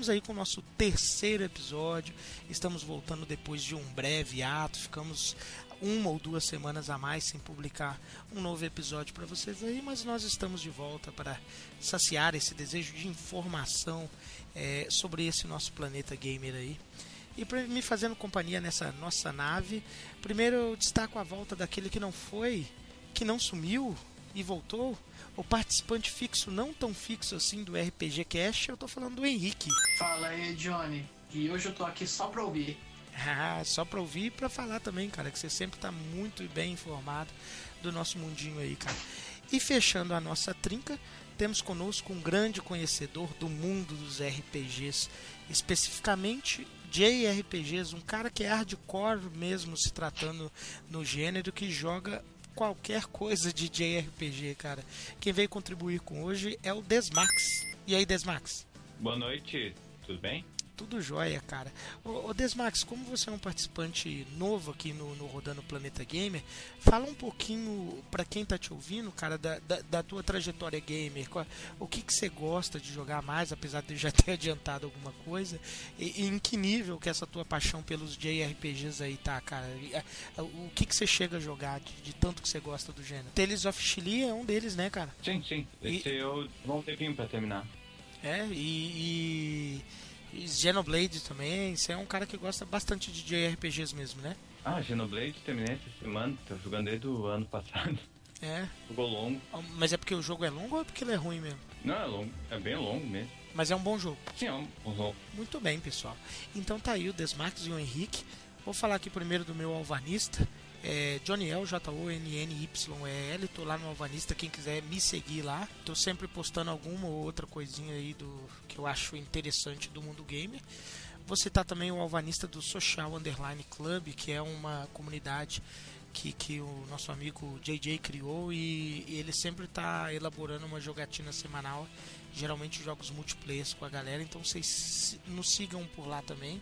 Estamos aí com o nosso terceiro episódio. Estamos voltando depois de um breve ato. Ficamos uma ou duas semanas a mais sem publicar um novo episódio para vocês aí, mas nós estamos de volta para saciar esse desejo de informação é, sobre esse nosso planeta gamer aí. E para me fazendo companhia nessa nossa nave, primeiro eu destaco a volta daquele que não foi, que não sumiu e voltou, o participante fixo, não tão fixo assim do RPG Cash, eu tô falando do Henrique. Fala aí, Johnny. E hoje eu tô aqui só pra ouvir. Ah, só pra ouvir e pra falar também, cara, que você sempre tá muito bem informado do nosso mundinho aí, cara. E fechando a nossa trinca, temos conosco um grande conhecedor do mundo dos RPGs, especificamente JRPGs, um cara que é hardcore mesmo se tratando no gênero, que joga qualquer coisa de JRPG, cara. Quem veio contribuir com hoje é o Desmax. E aí, Desmax? Boa noite, tudo bem? Tudo jóia, cara. Ô, ô Desmax, como você é um participante novo aqui no, no Rodando Planeta Gamer, fala um pouquinho para quem tá te ouvindo, cara, da, da, da tua trajetória gamer. Qual, o que, que você gosta de jogar mais, apesar de já ter adiantado alguma coisa? E, e, em que nível que essa tua paixão pelos JRPGs aí tá, cara? O que, que você chega a jogar de, de tanto que você gosta do gênero? Tales of Chile é um deles, né, cara? Sim, sim. Esse e... eu vou um tempinho pra terminar. É, e... e Xenoblade também, você é um cara que gosta bastante de JRPGs mesmo, né? Ah, Xenoblade terminei essa semana, tô jogando desde o ano passado. É. Jogou longo. Mas é porque o jogo é longo ou é porque ele é ruim mesmo? Não, é longo, é bem longo mesmo. Mas é um bom jogo. Sim, é um bom jogo. Muito bem, pessoal. Então tá aí o Desmarques e o Henrique. Vou falar aqui primeiro do meu alvanista. É J-O-N-N-Y-E-L. Tô lá no Alvanista, quem quiser me seguir lá. Tô sempre postando alguma ou outra coisinha aí do que eu acho interessante do mundo gamer. Vou citar também o Alvanista do Social Underline Club, que é uma comunidade que, que o nosso amigo JJ criou e, e ele sempre está elaborando uma jogatina semanal, geralmente jogos multiplayer com a galera, então vocês nos sigam por lá também.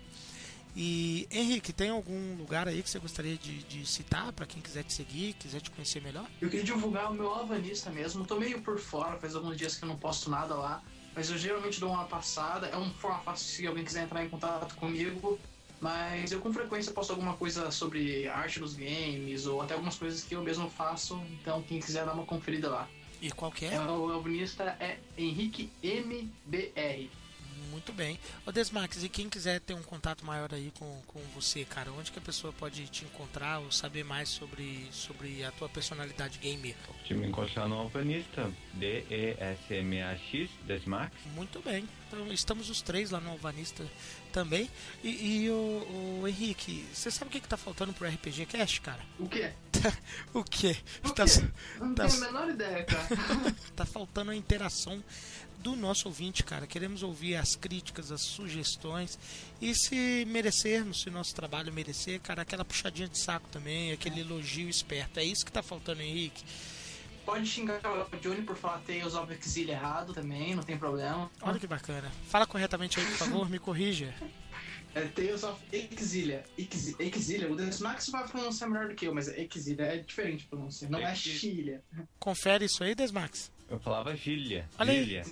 E Henrique, tem algum lugar aí que você gostaria de, de citar para quem quiser te seguir, quiser te conhecer melhor? Eu queria divulgar o meu Alvanista mesmo. Tô meio por fora, faz alguns dias que eu não posto nada lá. Mas eu geralmente dou uma passada. É uma forma fácil se alguém quiser entrar em contato comigo. Mas eu com frequência posto alguma coisa sobre arte dos games ou até algumas coisas que eu mesmo faço. Então quem quiser dar uma conferida lá. E qual que é? é o alvanista é Henrique MBR. Muito bem. O Desmax, e quem quiser ter um contato maior aí com, com você, cara, onde que a pessoa pode te encontrar ou saber mais sobre, sobre a tua personalidade gamer? Pode me encontrar no Alvanista, D-E-S-M-A-X, Desmax. Muito bem. Então estamos os três lá no Alvanista também. E, e o, o, Henrique, você sabe o que, que tá faltando pro RPG Cast, cara? O quê? O quê? O tá, quê? Não tá, tenho a menor ideia, cara. tá faltando a interação do nosso ouvinte, cara. Queremos ouvir as críticas, as sugestões e se merecermos, se nosso trabalho merecer, cara, aquela puxadinha de saco também, aquele elogio esperto. É isso que tá faltando, Henrique. Pode xingar o Johnny por falar Tales of Exile errado também, não tem problema. Olha que bacana. Fala corretamente aí, por favor, me corrija. É Tales of Exilia. Exilia. O Desmax vai pronunciar melhor do que eu, mas Exilia é diferente de pronunciar. Não é Chilha. Confere isso aí, Desmax. Eu falava Gília. Olha Gília.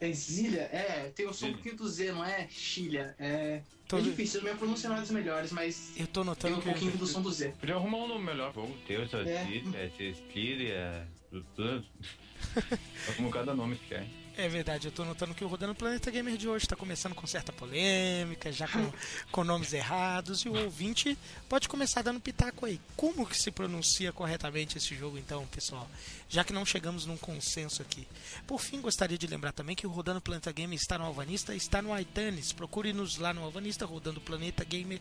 Exília? É, tem o som um pouquinho do Z, não é Chilha. É, tô... é difícil, minha pronúncia não é das melhores, mas. Eu tô notando tem um pouquinho do som do Z. Podia arrumar um nome melhor. Ter o Exília, Cecília. Como cada nome que quer. É verdade, eu tô notando que o Rodando Planeta Gamer de hoje está começando com certa polêmica, já com, com nomes errados, e o ouvinte pode começar dando pitaco aí. Como que se pronuncia corretamente esse jogo então, pessoal? Já que não chegamos num consenso aqui. Por fim, gostaria de lembrar também que o Rodando Planeta Gamer está no Alvanista, está no iTunes. Procure-nos lá no Alvanista, Rodando Planeta Gamer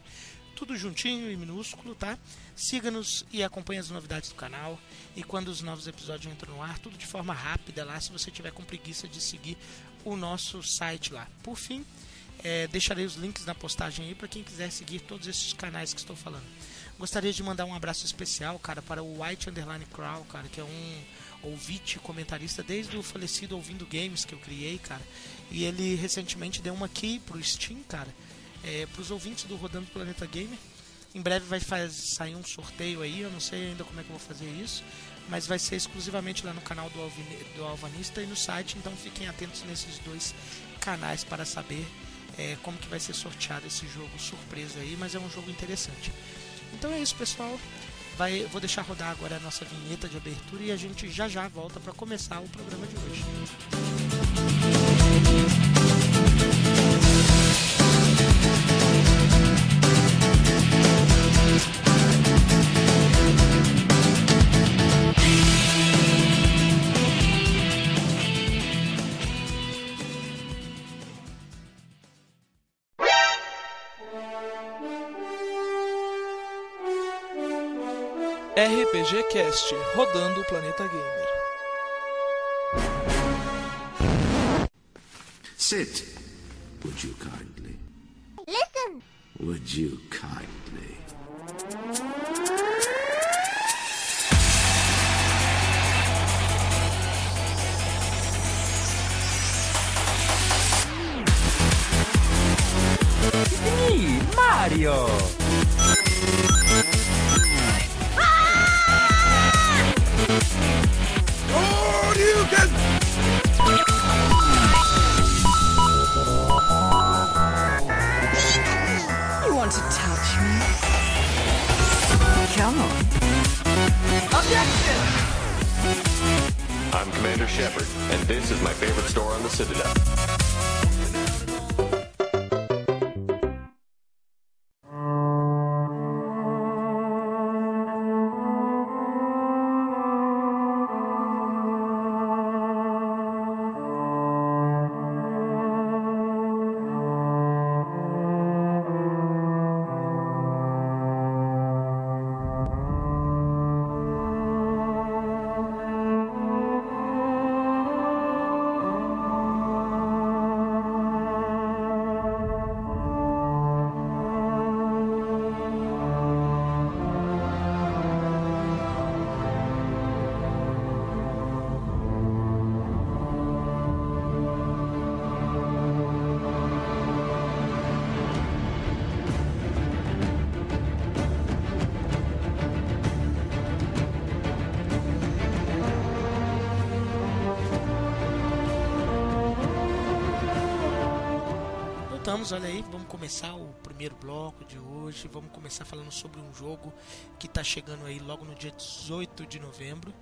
tudo juntinho e minúsculo, tá? Siga-nos e acompanhe as novidades do canal. E quando os novos episódios entram no ar, tudo de forma rápida lá, se você tiver com preguiça de seguir o nosso site lá. Por fim, é, deixarei os links na postagem aí para quem quiser seguir todos esses canais que estou falando. Gostaria de mandar um abraço especial, cara, para o White Underline Crow, cara, que é um ouvinte comentarista desde o falecido Ouvindo Games que eu criei, cara. E ele recentemente deu uma key pro Steam, cara é, para os ouvintes do Rodando Planeta Gamer. Em breve vai sair um sorteio aí, eu não sei ainda como é que eu vou fazer isso, mas vai ser exclusivamente lá no canal do, do Alvanista e no site, então fiquem atentos nesses dois canais para saber é, como que vai ser sorteado esse jogo surpresa aí, mas é um jogo interessante. Então é isso, pessoal. Vai, vou deixar rodar agora a nossa vinheta de abertura e a gente já já volta para começar o programa de hoje. RPG Cast, rodando o planeta gamer. Sit, would you kindly? Listen. Would you kindly? Me, Mario! I'm Commander Shepard, and this is my favorite store on the Citadel. Voltamos, olha aí, vamos começar o primeiro bloco de hoje. Vamos começar falando sobre um jogo que está chegando aí logo no dia 18 de novembro.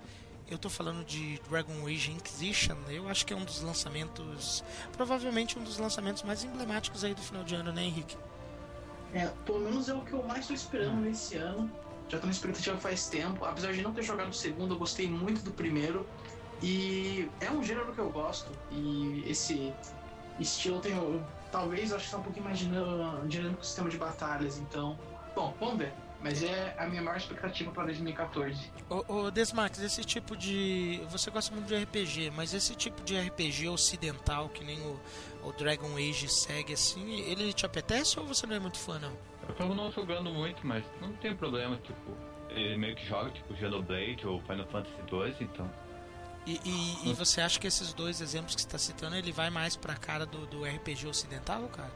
Eu tô falando de Dragon Age Inquisition. Eu acho que é um dos lançamentos, provavelmente um dos lançamentos mais emblemáticos aí do final de ano, né, Henrique? É, pelo menos é o que eu mais tô esperando nesse ano. Já tô na expectativa faz tempo. Apesar de não ter jogado o segundo, eu gostei muito do primeiro. E é um gênero que eu gosto. E esse estilo tem. Talvez acho que tá um pouquinho mais dinâmico, o sistema de batalhas. Então, bom, vamos ver. Mas é a minha maior expectativa para 2014. Ô, ô Desmax, esse tipo de. Você gosta muito de RPG, mas esse tipo de RPG ocidental, que nem o, o Dragon Age segue assim, ele te apetece ou você não é muito fã, não? Eu acabo não jogando muito, mas não tem problema, tipo, ele meio que joga tipo Xenoblade ou Final Fantasy XII, então. E, e, e você acha que esses dois exemplos que você está citando, ele vai mais pra cara do, do RPG ocidental, cara?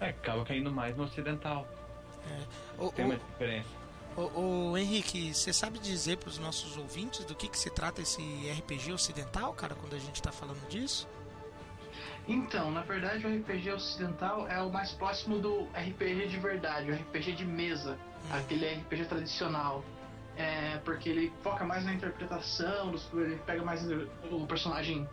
É, acaba caindo mais no ocidental. É. Ô, Tem ô, uma diferença. ô, ô, Henrique, você sabe dizer pros nossos ouvintes do que, que se trata esse RPG ocidental, cara, quando a gente tá falando disso? Então, na verdade, o RPG ocidental é o mais próximo do RPG de verdade, o RPG de mesa, aquele RPG tradicional. É, porque ele foca mais na interpretação, ele pega mais o personagem.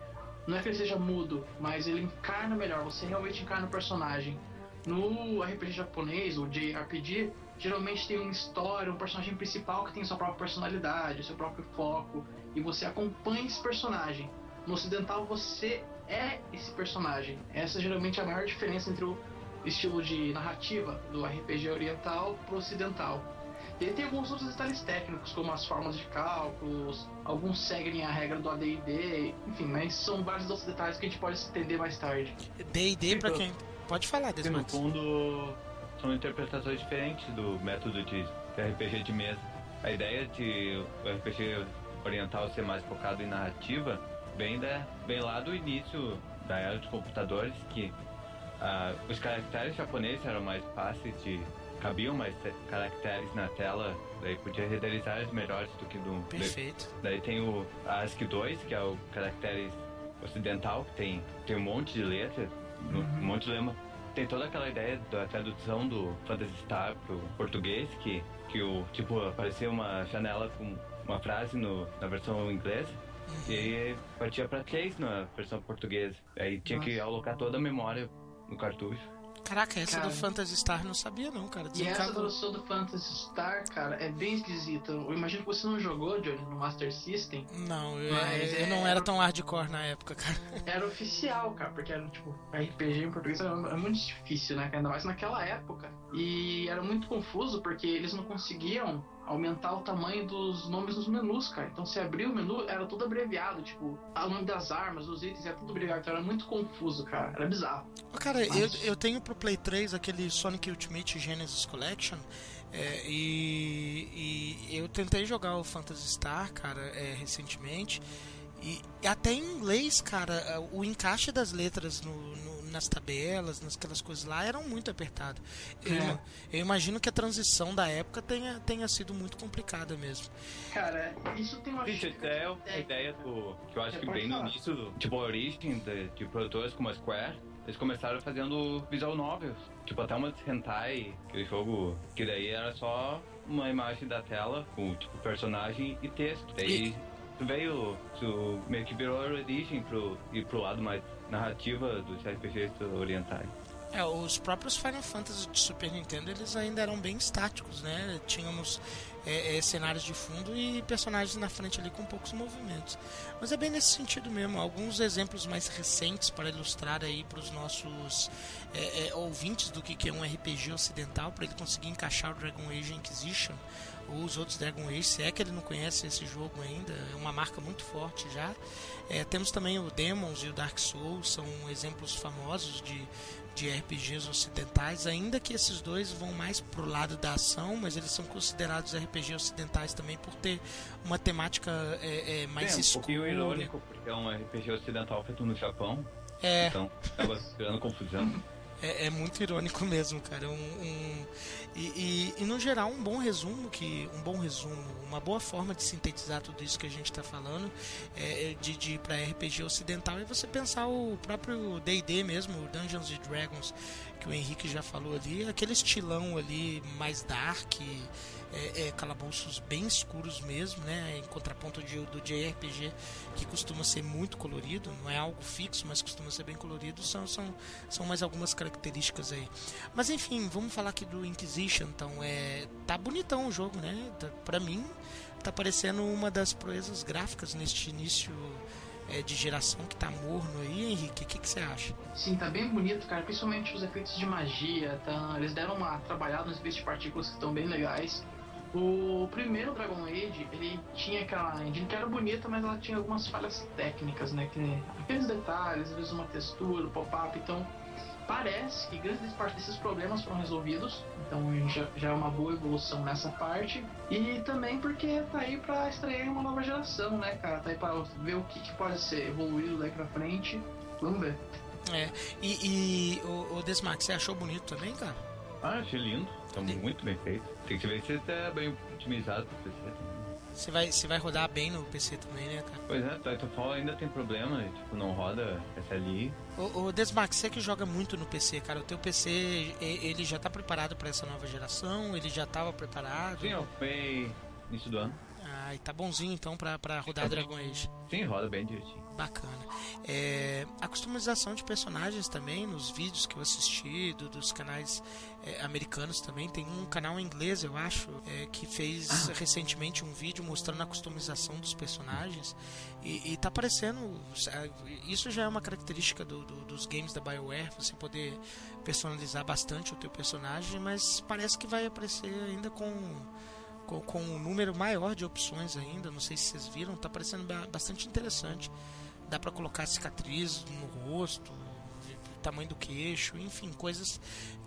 Não é que ele seja mudo, mas ele encarna melhor, você realmente encarna o personagem. No RPG japonês, o JRPG, geralmente tem uma história, um personagem principal que tem sua própria personalidade, seu próprio foco, e você acompanha esse personagem. No ocidental, você é esse personagem. Essa geralmente é a maior diferença entre o estilo de narrativa do RPG oriental pro ocidental. E aí tem alguns outros detalhes técnicos, como as formas de cálculos, alguns seguem a regra do AD&D, enfim, mas são vários outros detalhes que a gente pode entender mais tarde. D&D, pra Sim, quem... Pode falar, Porque no fundo são interpretações diferentes do método de RPG de mesa. A ideia de o RPG oriental ser mais focado em narrativa vem, da, vem lá do início da era dos computadores, que ah, os caracteres japoneses eram mais fáceis de cabiam mais te- caracteres na tela, daí podia renderizar as melhores do que do. Perfeito. Daí tem o ASCII 2, que é o caracteres ocidental, que tem, tem um monte de letra, um monte de lema. Tem toda aquela ideia da tradução do Phantasy Star pro português, que, que o, tipo, aparecia uma janela com uma frase no, na versão inglesa, e aí partia pra três na versão portuguesa. Aí tinha que alocar toda a memória no cartucho. Caraca, essa Cara. do Phantasy Star não sabia não, cara. E essa tradução do Phantasy Star, cara, é bem esquisita. Eu imagino que você não jogou, Johnny, no Master System. Não, eu, eu é- não era tão hardcore na época, cara. Era oficial, cara, porque era tipo, RPG em português é é muito difícil, né? Ainda mais naquela época. E era muito confuso porque eles não conseguiam aumentar o tamanho dos nomes dos menus, cara. Então se abrir o menu, era tudo abreviado, tipo, o nome das armas, dos itens, era tudo abreviado. Então era muito confuso, cara. Era bizarro. Cara, eu, Mas- eu tenho pro Play 3 aquele Sonic Ultimate Genesis Collection. é, e, e eu tentei jogar o Phantasy Star, cara, é, recentemente. E até em inglês, cara, o encaixe das letras no- no- nas tabelas, nas aquelas coisas lá, eram muito apertado. Eu, É. ima- eu imagino que a transição da época tenha, tenha sido muito complicada mesmo. Cara, isso tem uma Gente, até a ideia do. que eu acho Você que bem no início, tipo, a origem de, de produtoras como a Square, eles começaram fazendo visual novels. Tipo, até uma hentai, aquele jogo que daí era só uma imagem da tela com, tipo, personagem e texto. Daí veio, isso meio que virou a origem pro, ir pro lado mais narrativa dos RPGs orientais. É, os próprios Final Fantasy de Super Nintendo eles ainda eram bem estáticos, né? Tínhamos é, é, cenários de fundo e personagens na frente ali com poucos movimentos. Mas é bem nesse sentido mesmo. Alguns exemplos mais recentes para ilustrar aí para os nossos é, é, ouvintes do que que é um RPG ocidental, para ele conseguir encaixar o Dragon Age Inquisition ou os outros Dragon Age, se é que ele não conhece esse jogo ainda, é uma marca muito forte já. É, temos também o Demons e o Dark Souls, são exemplos famosos de, de RPGs ocidentais, ainda que esses dois vão mais pro lado da ação, mas eles são considerados RPGs ocidentais também por ter uma temática é, é, mais é, um escura. pouquinho irônico, porque é um RPG ocidental feito no Japão, É, então acaba gerando confusão. É, é muito irônico mesmo, cara. Um, um- e, e, e, no geral um bom resumo que um bom resumo, uma boa forma de sintetizar tudo isso que a gente está falando é, é de, de para RPG ocidental é você pensar o próprio D&D mesmo, Dungeons and Dragons que o Henrique já falou ali, aquele estilão ali mais dark, é, é, calabouços bem escuros mesmo, né? Em contraponto de, do JRPG que costuma ser muito colorido, não é algo fixo, mas costuma ser bem colorido, são, são, são mais algumas características aí. Mas enfim, vamos falar aqui do Inquisition, então é tá bonitão o jogo, né? Tá, pra mim tá parecendo uma das proezas gráficas neste início é, de geração que tá morno aí, Henrique. O que você acha? Sim, tá bem bonito, cara. Principalmente os efeitos de magia. Tá... Eles deram uma trabalhada nos efeitos de partículas que estão bem legais. O primeiro Dragon Age, ele tinha aquela engine que era bonita, mas ela tinha algumas falhas técnicas, né? Que aqueles detalhes, às vezes uma textura, pop-up. Então, parece que grande parte desses problemas foram resolvidos. Então, já, já é uma boa evolução nessa parte. E também porque tá aí pra estrear uma nova geração, né, cara? Tá aí pra ver o que, que pode ser evoluído daqui pra frente. Vamos ver. É, e, e o, o Desmax, você achou bonito também, cara? Ah, achei lindo. Tá muito bem feito. Tem que ver se tá bem otimizado pro PC também. Você vai, você vai rodar bem no PC também, né, cara? Pois é, Titanfall ainda tem problema, né? tipo, não roda SLI. O, o Desmax, você que joga muito no PC, cara, o teu PC, ele já tá preparado para essa nova geração? Ele já tava preparado? Sim, eu fui início do ano. Ah, e tá bonzinho então pra, pra rodar Dragon Age. Sim, roda bem direitinho. Bacana. É, a customização de personagens também, nos vídeos que eu assisti, do- dos canais é, americanos também. Tem um canal em inglês, eu acho, é, que fez recentemente um vídeo mostrando a customização dos personagens. E, e tá parecendo. sabe, Isso já é uma característica do- do- dos games da BioWare, você poder personalizar bastante o teu personagem, mas parece que vai aparecer ainda com com, com um número maior de opções ainda. Não sei se vocês viram, tá parecendo ba- bastante interessante. Dá para colocar cicatriz no rosto, tamanho do queixo, enfim, coisas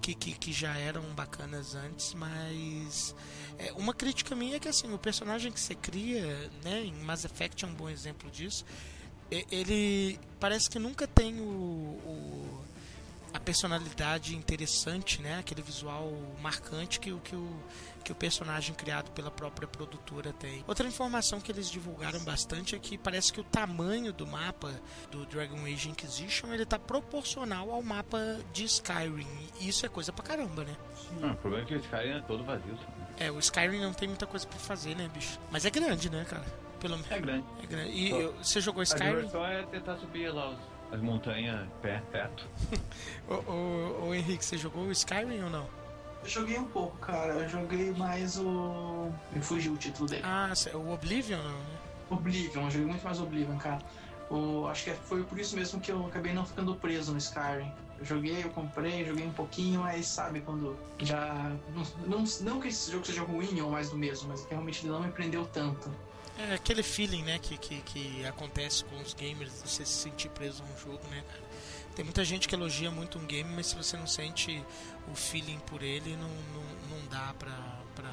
que, que, que já eram bacanas antes, mas é, uma crítica minha é que assim, o personagem que você cria, né, em Mass Effect é um bom exemplo disso. Ele parece que nunca tem o, o- a personalidade interessante, né? Aquele visual marcante que, que, o, que o personagem criado pela própria produtora tem. Outra informação que eles divulgaram bastante é que parece que o tamanho do mapa do Dragon Age Inquisition ele tá proporcional ao mapa de Skyrim. E isso é coisa pra caramba, né? Não, o problema é que o Skyrim é todo vazio. sabe? É, o Skyrim não tem muita coisa pra fazer, né, bicho? Mas é grande, né, cara? Pelo menos. É grande. É grande. E Só- eu- você jogou Skyrim? diversão é tentar subir lá os- as montanhas pé, perto. Ô, ô, ô, Henrique, você jogou o Skyrim ou não? Eu joguei um pouco, cara. Eu joguei mais o. Me fugiu o título dele. Ah, o Oblivion né? Oblivion, eu joguei muito mais Oblivion, cara. O, acho que foi por isso mesmo que eu acabei não ficando preso no Skyrim. Eu joguei, eu comprei, joguei um pouquinho, mas sabe quando já. Não, não, não que esse jogo seja ruim ou mais do mesmo, mas realmente ele não me prendeu tanto. É aquele feeling, né, que, que, que acontece com os gamers, de você se sentir preso a um jogo, né, cara? Tem muita gente que elogia muito um game, mas se você não sente o feeling por ele, não, não, não dá pra, pra.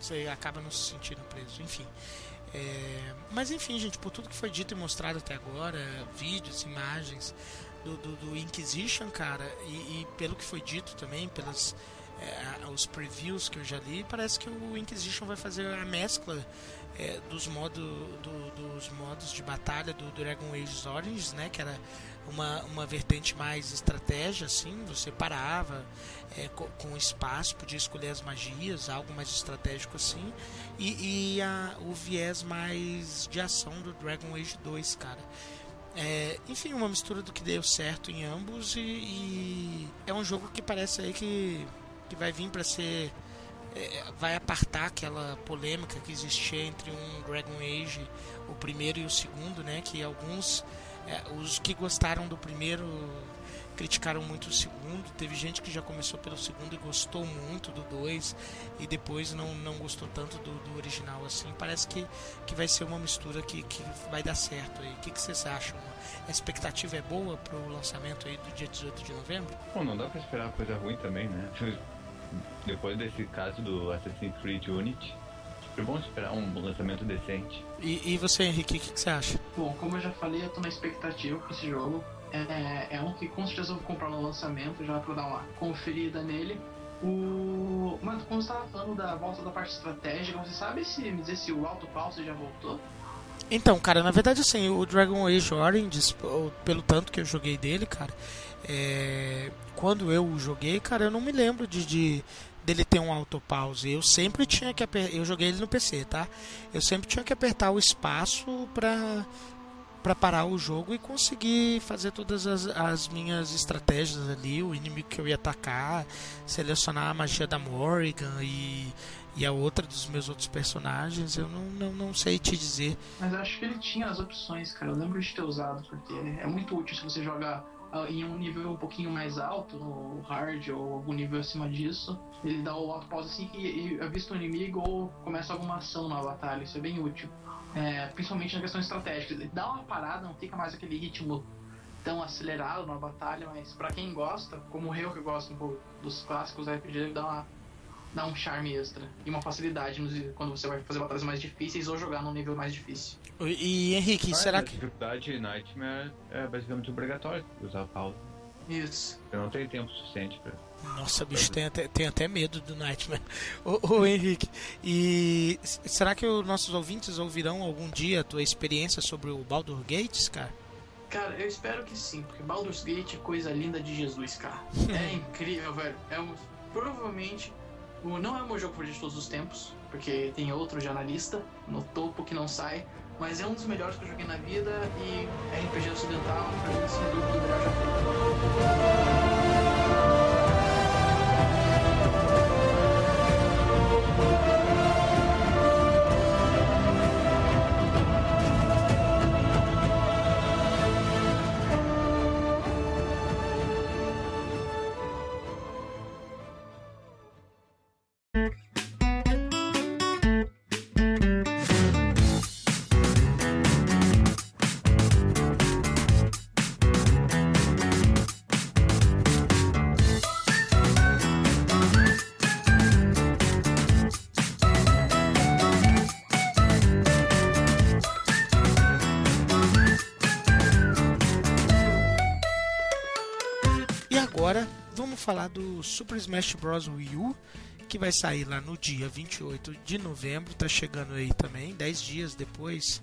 Você acaba não se sentindo preso, enfim. É, mas enfim, gente, por tudo que foi dito e mostrado até agora, vídeos, imagens do, do, do Inquisition, cara, e, e pelo que foi dito também, pelas é, os previews que eu já li, parece que o Inquisition vai fazer a mescla é, dos, modo, do- dos modos de batalha do Dragon Age Origins, né? Que era uma, uma vertente mais estratégia, assim, você parava é, co- com espaço, podia escolher as magias, algo mais estratégico assim, e, e a- o viés mais de ação do Dragon Age 2, cara. É, enfim, uma mistura do que deu certo em ambos e, e é um jogo que parece aí que, que vai vir para ser é, vai apartar aquela polêmica que existia entre um Dragon Age, o primeiro e o segundo, né? Que alguns, é, os que gostaram do primeiro criticaram muito o segundo. Teve gente que já começou pelo segundo e gostou muito do dois e depois não, não gostou tanto do, do original assim. Parece que, que vai ser uma mistura que, que vai dar certo aí. O que, que vocês acham? A expectativa é boa pro lançamento aí do dia 18 de novembro? Bom, não dá pra esperar coisa ruim também, né? Depois desse caso do Assassin's Creed Unity, é bom esperar um lançamento decente. E, e você, Henrique, o que, que você acha? Bom, como eu já falei, eu tô na expectativa com esse jogo. É, é um que com certeza eu vou comprar no lançamento já pra dar uma conferida nele. O... Mas quando você tava falando da volta da parte estratégica, você sabe se me dizer se o Alto Pulse já voltou? Então, cara, na verdade, assim, o Dragon Age Origins, pelo tanto que eu joguei dele, cara, é, quando eu o joguei, cara, eu não me lembro de, de- dele ter um autopause. Eu sempre tinha que apertar, eu joguei ele no PC, tá? Eu sempre tinha que apertar o espaço pra para parar o jogo e conseguir fazer todas as, as minhas estratégias ali, o inimigo que eu ia atacar, selecionar a magia da Morrigan e, e a outra dos meus outros personagens, eu não, não, não sei te dizer. Mas eu acho que ele tinha as opções, cara. Eu lembro de ter usado, porque é muito útil se você jogar em um nível um pouquinho mais alto, no hard ou algum nível acima disso. Ele dá o auto pause assim que avista o inimigo ou começa alguma ação na batalha. Isso é bem útil. É, principalmente na questão estratégica. Ele dá uma parada, não fica mais aquele ritmo tão acelerado na batalha, mas pra quem gosta, como eu que gosto um pouco dos clássicos RPG, ele dá uma dá um charme extra e uma facilidade nos- quando você vai fazer batalhas mais difíceis ou jogar num nível mais difícil. E, e, Henrique, Mas será a que. dificuldade Nightmare é basicamente obrigatório usar a pausa. Isso. Eu não tenho tempo suficiente pra. Nossa, bicho, tem até, tem até medo do Nightmare. Ô, ô Henrique, e será que os nossos ouvintes ouvirão algum dia a tua experiência sobre o Baldur Gates, cara? Cara, eu espero que sim, porque Baldur's Gate é coisa linda de Jesus, cara. É incrível, velho. É um, provavelmente não é o meu jogo favorito de todos os tempos, porque tem outro já na lista, no topo que não sai, mas é um dos melhores que eu joguei na vida e RPG ocidental, pra mim, sem dúvida, o melhor. Do Super Smash Bros. Wii U, que vai sair lá no dia 28 de novembro, tá chegando aí também, 10 dias depois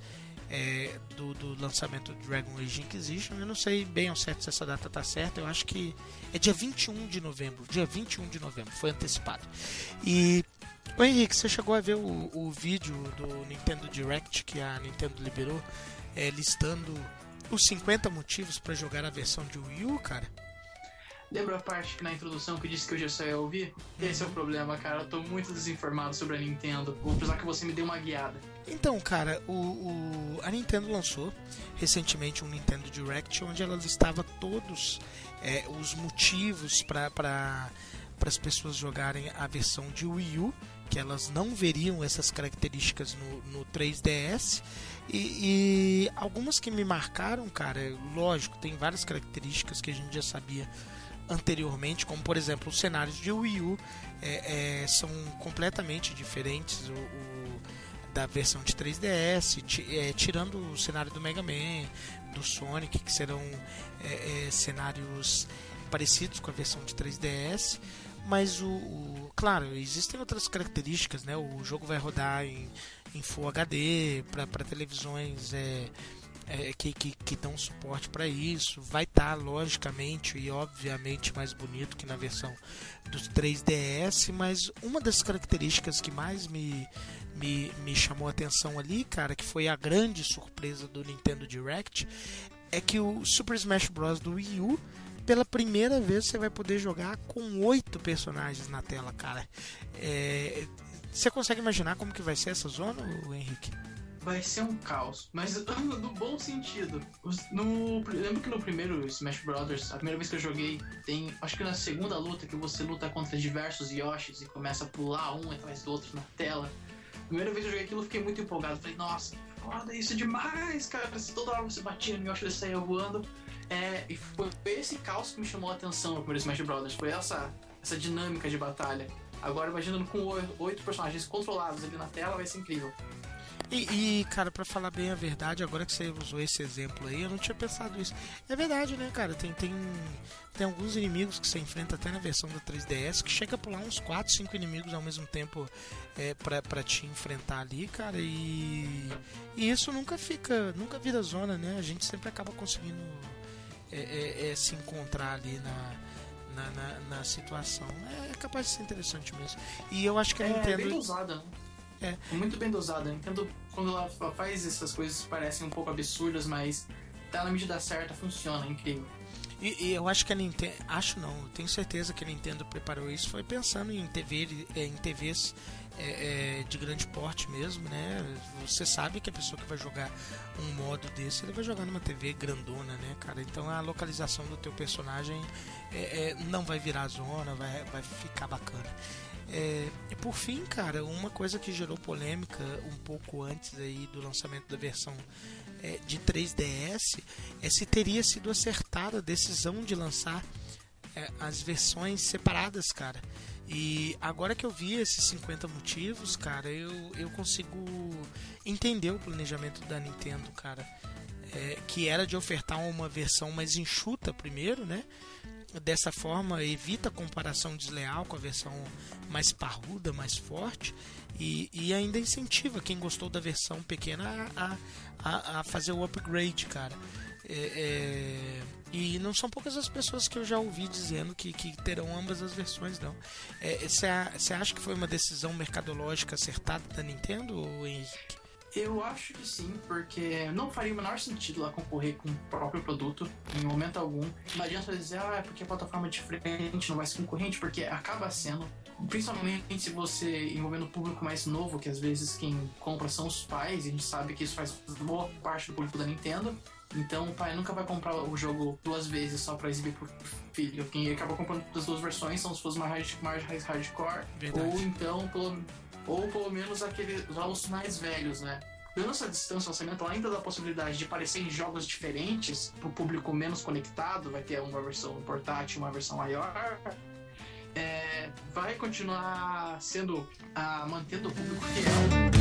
é, do, do, lançamento do Dragon Age Inquisition. Eu não sei bem ao certo se essa data tá certa, eu acho que é dia 21 de novembro. Dia 21 de novembro, foi antecipado. E. Ô Henrique, você chegou a ver o, o vídeo do Nintendo Direct que a Nintendo liberou, é, listando os 50 motivos para jogar a versão de Wii U, cara? Lembra a parte que na introdução que disse que eu já só ia ouvir? Esse é o problema, cara. Eu tô muito desinformado sobre a Nintendo. Vou precisar que você me dê uma guiada. Então, cara, o, o, a Nintendo lançou recentemente um Nintendo Direct onde ela listava todos é, os motivos para as pessoas jogarem a versão de Wii U, que elas não veriam essas características no, no 3DS. E, e algumas que me marcaram, cara, lógico, tem várias características que a gente já sabia anteriormente, como por exemplo os cenários de Wii U é, é, são completamente diferentes o, o, da versão de 3DS, é, tirando o cenário do Mega Man, do Sonic, que serão é, é, cenários parecidos com a versão de 3DS. Mas o, o, claro, existem outras características, né? O jogo vai rodar em, em Full HD para televisões é, que, que, que dão suporte para isso. Vai estar, tá, logicamente e obviamente, mais bonito que na versão dos 3DS, mas uma das características que mais me, me, me chamou a atenção ali, cara, que foi a grande surpresa do Nintendo Direct, é que o Super Smash Bros. do Wii U pela primeira vez você vai poder jogar com oito personagens na tela, cara. É... Você consegue imaginar como que vai ser essa zona, Henrique? Vai ser um caos, mas no bom sentido. No, lembro que no primeiro Smash Brothers, a primeira vez que eu joguei, tem. Acho que na segunda luta que você luta contra diversos Yoshis e começa a pular um atrás do outro na tela. Primeira vez que eu joguei aquilo, eu fiquei muito empolgado. Falei, nossa, foda isso demais, cara. Se toda hora você batia no Yoshi, ele saía voando. É, e foi esse caos que me chamou a atenção no primeiro Smash Brothers. Foi essa, essa dinâmica de batalha. Agora, imaginando com oito personagens controlados ali na tela, vai ser incrível. E, e, cara, para falar bem a verdade, agora que você usou esse exemplo aí, eu não tinha pensado isso. É verdade, né, cara? Tem, tem, tem alguns inimigos que você enfrenta até na versão da 3DS que chega a pular uns 4, 5 inimigos ao mesmo tempo é, pra, pra te enfrentar ali, cara. E, e isso nunca fica, nunca vira zona, né? A gente sempre acaba conseguindo é, é, é se encontrar ali na. Na, na, na, situação. É capaz de ser interessante mesmo. E eu acho que a é, Nintendo. É bem usada, né? É. Muito bem dosada. Entendo quando ela faz essas coisas parecem um pouco absurdas, mas tá na medida certa, funciona, é incrível. E, e, eu acho que a Nintendo. Acho não, tenho certeza que a Nintendo preparou isso. Foi pensando em, TV, é, em TVs é, é, de grande porte mesmo, né? Você sabe que a pessoa que vai jogar um modo desse, ele vai jogar numa TV grandona, né, cara? Então a localização do teu personagem é, é não vai virar zona, vai, vai ficar bacana. É, e por fim, cara, uma coisa que gerou polêmica um pouco antes aí do lançamento da versão é, de 3DS é se teria sido acertada a decisão de lançar é, as versões separadas, cara. E agora que eu vi esses 50 motivos, cara, eu, eu consigo entender o planejamento da Nintendo, cara. É, que era de ofertar uma versão mais enxuta primeiro, né? Dessa forma, evita a comparação desleal com a versão mais parruda, mais forte, e, e ainda incentiva quem gostou da versão pequena a, a, a fazer o upgrade, cara. É, é, e não são poucas as pessoas que eu já ouvi dizendo que, que terão ambas as versões, não. Você é, acha que foi uma decisão mercadológica acertada da Nintendo, Henrique? Eu acho que sim, porque não faria o menor sentido lá concorrer com o próprio produto em momento algum. Não adianta dizer, ah, é porque a plataforma é diferente, não vai ser concorrente, porque acaba sendo. Principalmente se você envolvendo o público mais novo, que às vezes quem compra são os pais, e a gente sabe que isso faz boa parte do público da Nintendo. Então o pai nunca vai comprar o jogo duas vezes só pra exibir pro filho. Quem acaba comprando as duas versões são os fãs mais, mais hardcore. Verdade. Ou então, pelo, ou pelo menos aqueles jogos mais velhos, né? Dando essa distância ao lançamento, ainda dá a possibilidade de aparecer em jogos diferentes para o público menos conectado, vai ter uma versão portátil, uma versão maior. É, vai continuar sendo a mantendo o público fiel.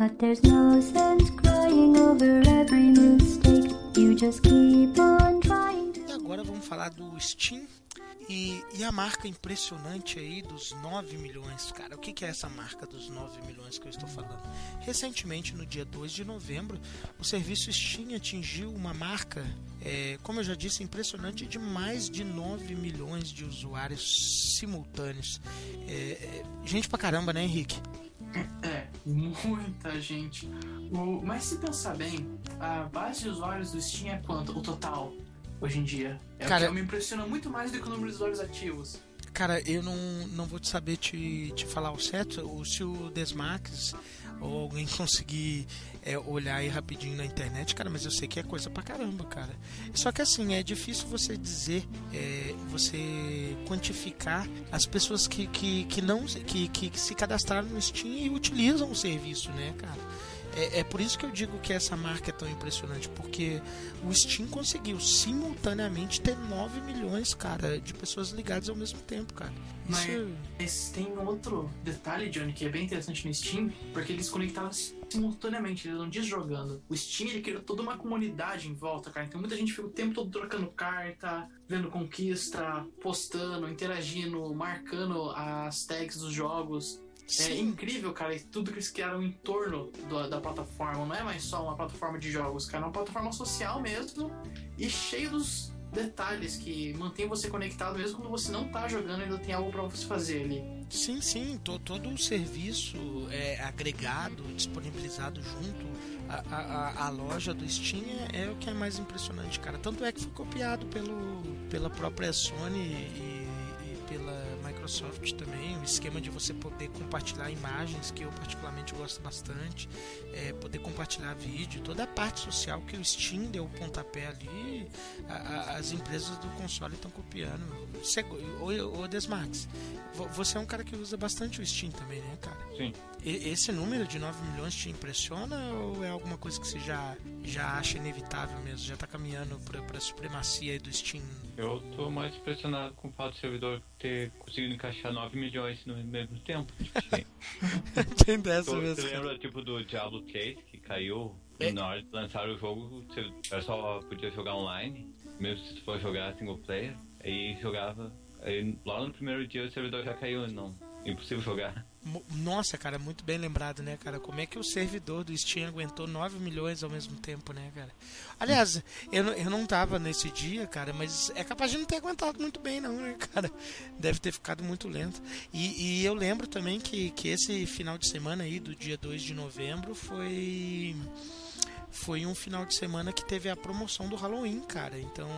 But there's no sense crying over every mistake. You just keep on trying to. E agora vamos falar do Steam e, e a marca impressionante aí dos 9 milhões, cara. O que, que é essa marca dos 9 milhões que eu estou falando? Recentemente, no dia 2 de novembro, o serviço Steam atingiu uma marca, é, como eu já disse, impressionante de mais de 9 milhões de usuários simultâneos. É, é, gente pra caramba, né, Henrique? É, muita gente. O, mas se pensar bem, a base de usuários do Steam é quanto? O total, hoje em dia. É Cara- o que me impressiona muito mais do que o número de usuários ativos. Cara, eu não, não vou te saber te, te falar o certo. O, se o Desmax ou alguém conseguir é, olhar aí rapidinho na internet, cara, mas eu sei que é coisa pra caramba, cara. Só que assim, é difícil você dizer, é, você quantificar as pessoas que, que, que não que, que, que se cadastraram no Steam e utilizam o serviço, né, cara? É, é por isso que eu digo que essa marca é tão impressionante, porque o Steam conseguiu simultaneamente ter 9 milhões, cara, de pessoas ligadas ao mesmo tempo, cara. Mas, Isso mas tem outro detalhe, Johnny, que é bem interessante no Steam, porque eles conectavam simultaneamente, eles não dias jogando. O Steam ele criou toda uma comunidade em volta, cara. Então muita gente fica o tempo todo trocando carta, vendo conquista, postando, interagindo, marcando as tags dos jogos. É Sim. incrível, cara, e tudo que eles criaram em torno do- da plataforma. Não é mais só uma plataforma de jogos, cara. É uma plataforma social mesmo e cheio dos detalhes que mantém você conectado mesmo quando você não tá jogando ainda tem algo pra você fazer ali. Sim, sim, to- todo o serviço é agregado, disponibilizado junto à, à- à loja do Steam é, é o que é mais impressionante, cara. Tanto é que foi copiado pelo, pela própria Sony e, e Microsoft também, o esquema de você poder compartilhar imagens, que eu particularmente gosto bastante, é, poder compartilhar vídeo, toda a parte social que o Steam deu o pontapé ali, a- a- as empresas do console estão copiando. Você, ô, ô Desmax, vo- você é um cara que usa bastante o Steam também, né, cara? Sim. E- esse número de 9 milhões te impressiona ou é alguma coisa que você já, já acha inevitável mesmo? Já tá caminhando pra, pra supremacia aí do Steam? Eu tô mais impressionado com o fato do servidor ter conseguido encaixar 9 milhões no mesmo tempo. Tipo, assim. Tem dessa Você mesmo. cara. lembra tipo do Diablo 3 que caiu? É. Na hora de lançar o jogo, você só podia jogar online, mesmo se for jogar single player. Aí jogava. Aí lá no primeiro dia o servidor já caiu, não. Impossível jogar. Nossa, cara, muito bem lembrado, né, cara? Como é que o servidor do Steam aguentou 9 milhões ao mesmo tempo, né, cara? Aliás, eu, eu não tava nesse dia, cara, mas é capaz de não ter aguentado muito bem, não, né, cara? Deve ter ficado muito lento. E, e eu lembro também que, que esse final de semana aí, do dia 2 de novembro, foi. Foi um final de semana que teve a promoção do Halloween, cara. Então,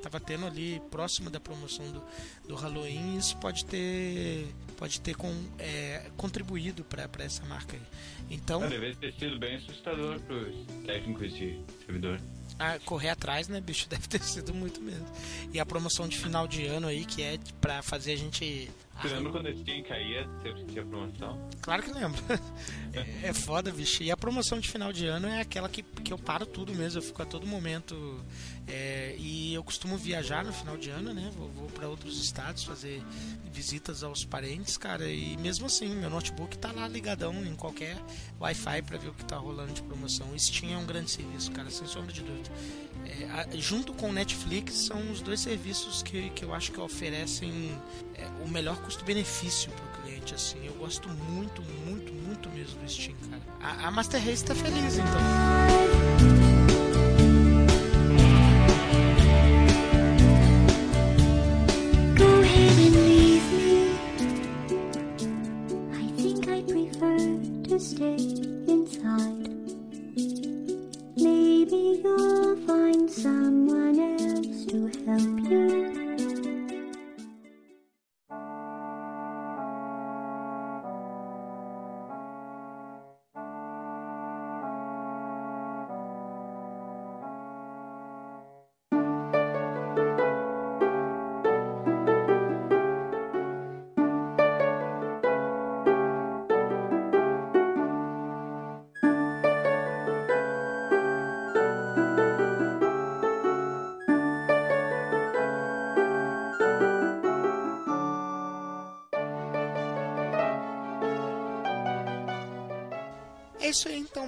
tava tendo ali próximo da promoção do, do Halloween, isso pode ter pode ter com, é, contribuído para essa marca aí. Então, Ah, Deve ter sido bem assustador pros técnicos de servidor. a correr atrás, né, bicho, deve ter sido muito mesmo. E a promoção de final de ano aí, que é para fazer a gente Lembra quando a Steam caía, sempre tinha promoção? Claro que lembro. É, é foda, bicho. E a promoção de final de ano é aquela que, que eu paro tudo mesmo. Eu fico a todo momento. é, e eu costumo viajar no final de ano, né? Vou, vou para outros estados fazer visitas aos parentes, cara. E mesmo assim, meu notebook tá lá ligadão em qualquer Wi-Fi para ver o que tá rolando de promoção. O Steam é um grande serviço, cara, sem sombra de dúvida. É, junto com o Netflix, são os dois serviços que, que eu acho que oferecem é, o melhor custo-benefício pro cliente, assim. Eu gosto muito, muito, muito mesmo do Steam, cara. A, a Master Race tá feliz, então. Stay inside. Maybe you'll find someone else to help you.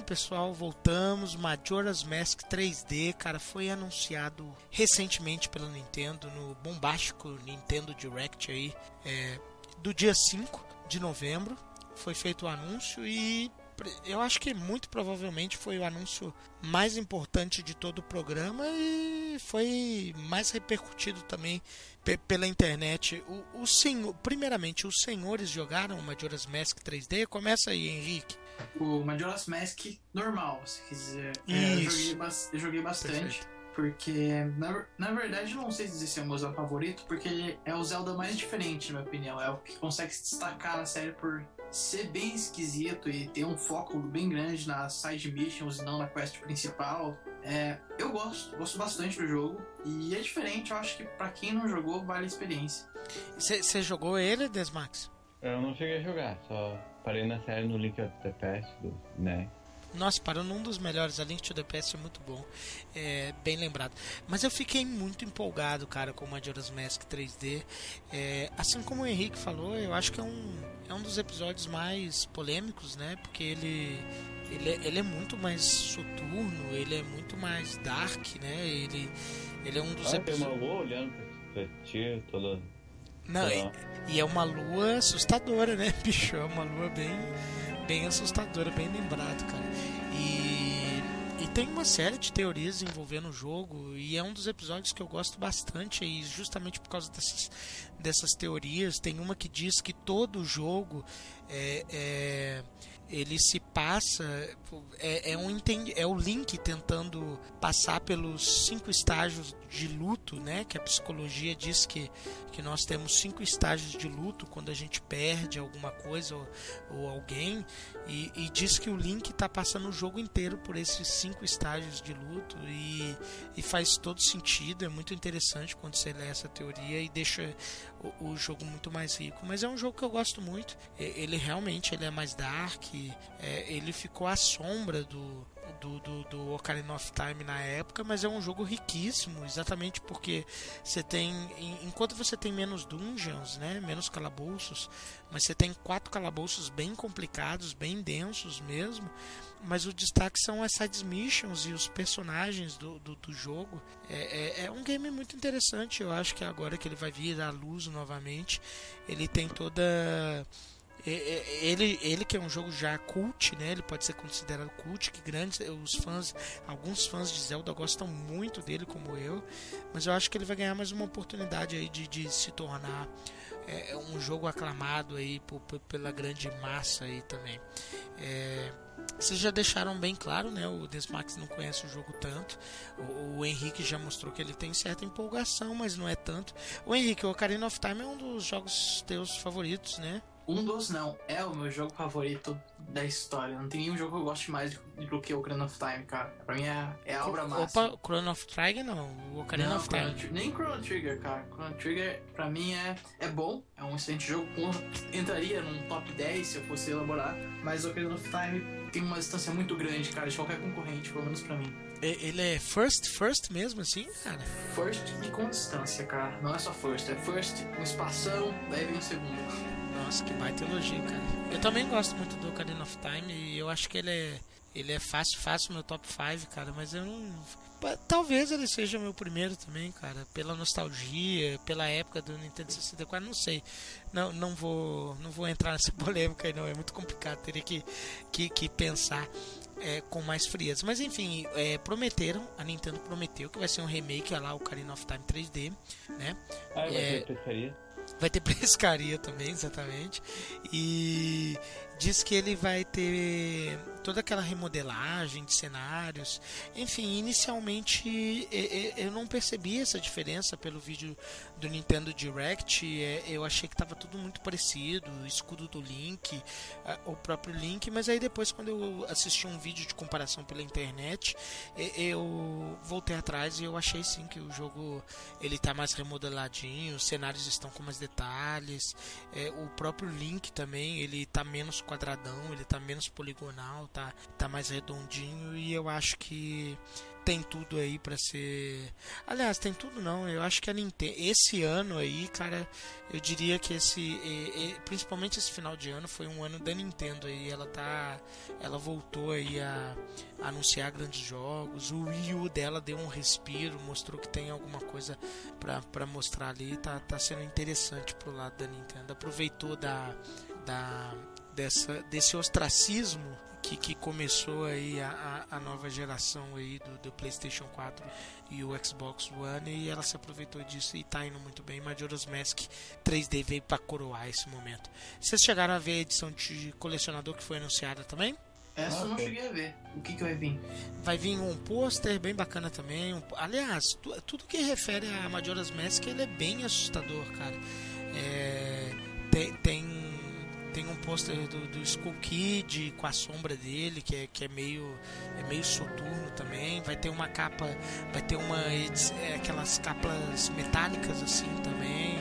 Pessoal. Voltamos. Majora's Mask 3D, cara, foi anunciado recentemente pela Nintendo no bombástico Nintendo Direct aí, é, do dia 5 de novembro. Foi feito o anúncio e eu acho que muito provavelmente foi o anúncio mais importante de todo o programa e foi mais repercutido também pela internet. O, o senhor, primeiramente, os senhores jogaram Majora's Mask 3D? Começa aí, Henrique. O Majora's Mask normal, se quiser. É, eu, joguei, eu, joguei, bastante. Perfeito. Porque, na, na verdade, não sei dizer se é o meu Zelda favorito, porque ele é o Zelda mais diferente, na minha opinião. É o que consegue se destacar na série por ser bem esquisito e ter um foco bem grande nas side missions e não na quest principal. É, eu gosto, gosto bastante do jogo e é diferente. Eu acho que para quem não jogou, vale a experiência. Você jogou ele, Desmax? Eu não cheguei a jogar, só parei na série no Link of the Past do NES. Nossa, parou num dos melhores, a Link to the Past é muito bom, é, bem lembrado. Mas eu fiquei muito empolgado, cara, com o Majora's Mask 3D. É, assim como o Henrique falou, eu acho que é um, é um dos episódios mais polêmicos, né? Porque ele, ele, é, ele é muito mais soturno, ele é muito mais dark, né? Ele, ele é um dos ah, episódios... Olhando pra ti, toda... Não, e, e é uma lua assustadora, né, bicho? É uma lua bem bem assustadora, bem lembrado, cara. E, e tem uma série de teorias envolvendo o jogo, e é um dos episódios que eu gosto bastante, e justamente por causa dessas, dessas teorias. Tem uma que diz que todo jogo é, é ele se passa é, é um é o Link tentando passar pelos cinco estágios de luto, né? Que a psicologia diz que, que nós temos cinco estágios de luto quando a gente perde alguma coisa ou, ou alguém e, e, diz que o Link está passando o jogo inteiro por esses cinco estágios de luto e, e faz todo sentido, é muito interessante quando você lê essa teoria e deixa o, o jogo muito mais rico. Mas é um jogo que eu gosto muito. Ele realmente ele é mais dark, é, ele ficou à sombra do, do, do, do Ocarina of Time na época, mas é um jogo riquíssimo, exatamente porque você tem, enquanto você tem menos dungeons, né, menos calabouços, mas você tem quatro calabouços bem complicados, bem densos mesmo, mas o destaque são as side missions e os personagens do, do, do jogo. É, é, é, um game muito interessante, eu acho que agora que ele vai vir à luz novamente, ele tem toda ele, ele que é um jogo já cult, né? Ele pode ser considerado cult, que grandes os fãs, alguns fãs de Zelda gostam muito dele como eu, mas eu acho que ele vai ganhar mais uma oportunidade aí de, de se tornar é, um jogo aclamado aí por, por, pela grande massa aí também. É, vocês já deixaram bem claro, né? O Desmax não conhece o jogo tanto. O, o, Henrique já mostrou que ele tem certa empolgação, mas não é tanto. O Henrique, o Ocarina of Time é um dos jogos teus favoritos, né? Um dos não, é o meu jogo favorito da história. Não tem nenhum jogo que eu goste mais do que o Chrono of Time, cara. Pra mim é, é a obra máxima. Opa, Chrono of Trigger não, o Ocarina não, of Time. Chrono, nem Chrono Trigger, cara. Chrono Trigger pra mim é, é bom, é um excelente jogo. Entraria num top 10 se eu fosse elaborar, mas o Ocarina of Time tem uma distância muito grande, cara, de qualquer concorrente, pelo menos pra mim. Ele é first, first mesmo, assim, cara? First e com distância, cara. Não é só first, é first, um espação, daí vem o segundo. Nossa, que baita elogio, cara. Eu também gosto muito do Ocarina of Time e eu acho que ele é, ele é fácil, fácil meu top 5, cara, mas eu não. Talvez ele seja meu primeiro também, cara, pela nostalgia, pela época do Nintendo 64, não sei. Não, não vou, não vou entrar nessa polêmica aí, não, é muito complicado, teria que, que, que pensar é, com mais frias. Mas enfim, é, prometeram, a Nintendo prometeu que vai ser um remake lá, o Ocarina of Time 3D, né? Ah, vai é, ter Vai ter pescaria também, exatamente. E diz que ele vai ter toda aquela remodelagem de cenários. Enfim, inicialmente eu não percebi essa diferença pelo vídeo do Nintendo Direct. É, eu achei que estava tudo muito parecido, o escudo do Link, o próprio Link, mas aí depois quando eu assisti um vídeo de comparação pela internet, eu voltei atrás e eu achei sim que o jogo ele está mais remodeladinho, os cenários estão com mais detalhes, é, o próprio Link também ele está menos quadradão, ele tá menos poligonal, tá, tá mais redondinho e eu acho que tem tudo aí para ser. Aliás, tem tudo não. Eu acho que a Nintendo esse ano aí, cara, eu diria que esse principalmente esse final de ano foi um ano da Nintendo aí, ela tá ela voltou aí a, a anunciar grandes jogos. O Wii U dela deu um respiro, mostrou que tem alguma coisa para mostrar ali, tá tá sendo interessante pro lado da Nintendo. Aproveitou da da dessa desse ostracismo que, que começou aí a, a, nova geração aí do, do, PlayStation 4 e o Xbox One e ela se aproveitou disso e está indo muito bem. Majora's Mask 3D veio para coroar esse momento. Vocês chegaram a ver a edição de colecionador que foi anunciada também? Essa eu não cheguei a ver. O que, que vai vir? Vai vir um pôster bem bacana também. Um... Aliás, tu, tudo que refere a Majora's Mask ele é bem assustador, cara. É... tem, tem tem um pôster do, do Skull Kid com a sombra dele, que é, que é meio é meio soturno também. Vai ter uma capa, vai ter uma é, aquelas capas metálicas assim também.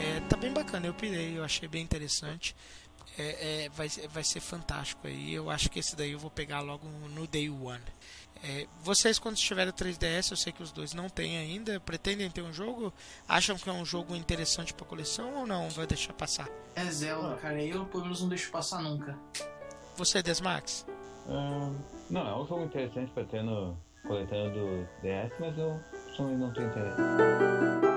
É, tá bem bacana, eu pirei, eu achei bem interessante. É, é, vai, vai ser fantástico aí. Eu acho que esse daí eu vou pegar logo no Day One. É, vocês, quando estiverem 3DS, eu sei que os dois não têm ainda, pretendem ter um jogo? Acham que é um jogo interessante para coleção ou não? Vai deixar passar? É Zelda, cara. Eu, pelo menos, não deixo passar nunca. Você, Desmax? Não, é um jogo interessante para ter no coletâneo do DS, mas eu não tenho interesse.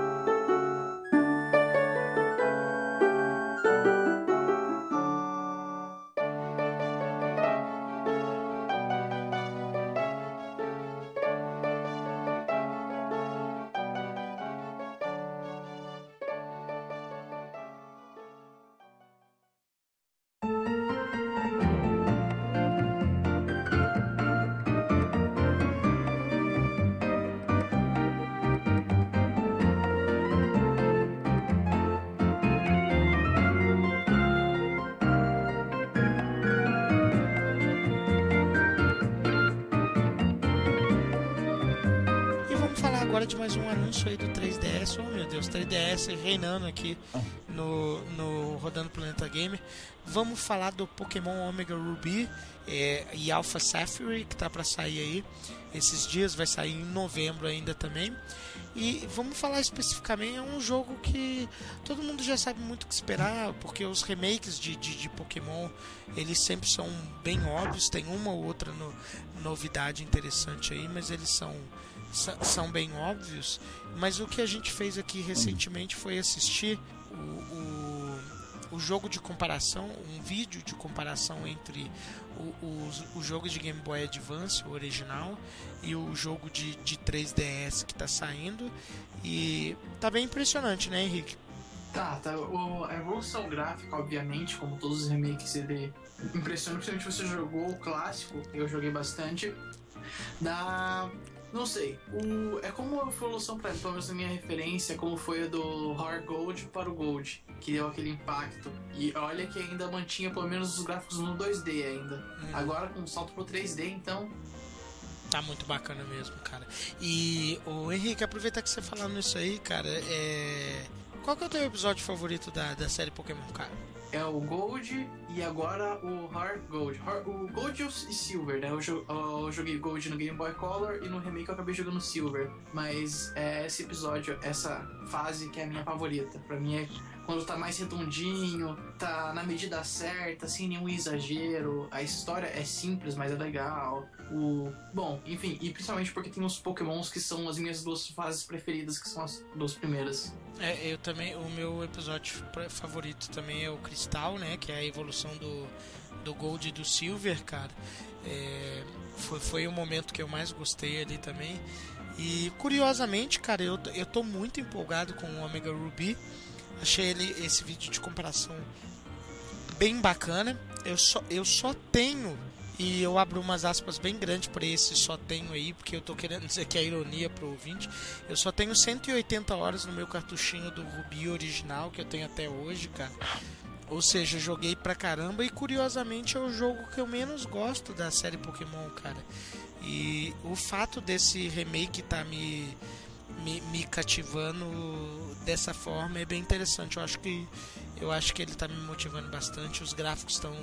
Anúncio aí do 3DS. Oh meu Deus, 3DS reinando aqui no, no Rodando Planeta Gamer. Vamos falar do Pokémon Omega Ruby é, e Alpha Sapphire, que tá para sair aí esses dias, vai sair em novembro ainda também. E vamos falar especificamente, é um jogo que todo mundo já sabe muito o que esperar, porque os remakes de, de, de Pokémon eles sempre são bem óbvios, tem uma ou outra no, novidade interessante aí, mas eles são são bem óbvios, mas o que a gente fez aqui recentemente foi assistir o, o, o jogo de comparação, um vídeo de comparação entre o, o, o, jogo de Game Boy Advance, o original, e o jogo de, de 3DS que está saindo. E tá bem impressionante, né, Henrique? Tá, tá. A evolução gráfica, obviamente, como todos os remakes, ele impressiona, principalmente você jogou o clássico, eu joguei bastante. Dá não sei. O, é como a evolução, pra, pelo menos na minha referência, como foi a do Hard Gold para o Gold, que deu aquele impacto. E olha que ainda mantinha pelo menos os gráficos no 2D ainda. Hum. Agora com um salto pro 3D, então. Tá muito bacana mesmo, cara. E o Henrique, aproveita que você falando isso aí, cara, é. Qual que é o teu episódio favorito da, da série Pokémon, cara? É o Gold e agora o Hard Gold. O Gold e Silver, né? Eu, joguei Gold no Game Boy Color e no remake eu acabei jogando Silver. Mas é esse episódio, essa fase que é a minha favorita. Pra mim é quando tá mais redondinho, tá na medida certa, sem nenhum exagero. A história é simples, mas é legal. O... Bom, enfim, e principalmente porque tem os pokémons que são as minhas duas fases preferidas, que são as duas primeiras. É, eu também, o meu episódio favorito também é o Cristal, né? Que é a evolução do, do Gold e do Silver, cara. É, foi, foi o momento que eu mais gostei ali também. E curiosamente, cara, eu, eu tô muito empolgado com o Omega Ruby. Achei ele, esse vídeo de comparação bem bacana. Eu só, eu só tenho, e eu abro umas aspas bem grandes para esse só tenho aí, porque eu tô querendo dizer que é ironia pro ouvinte. Eu só tenho 180 horas no meu cartuchinho do Ruby original, que eu tenho até hoje, cara. Ou seja, joguei pra caramba e curiosamente é o jogo que eu menos gosto da série Pokémon, cara. E o fato desse remake tá me me, me cativando dessa forma é bem interessante. Eu acho que Eu acho que ele tá me motivando bastante. Os gráficos estão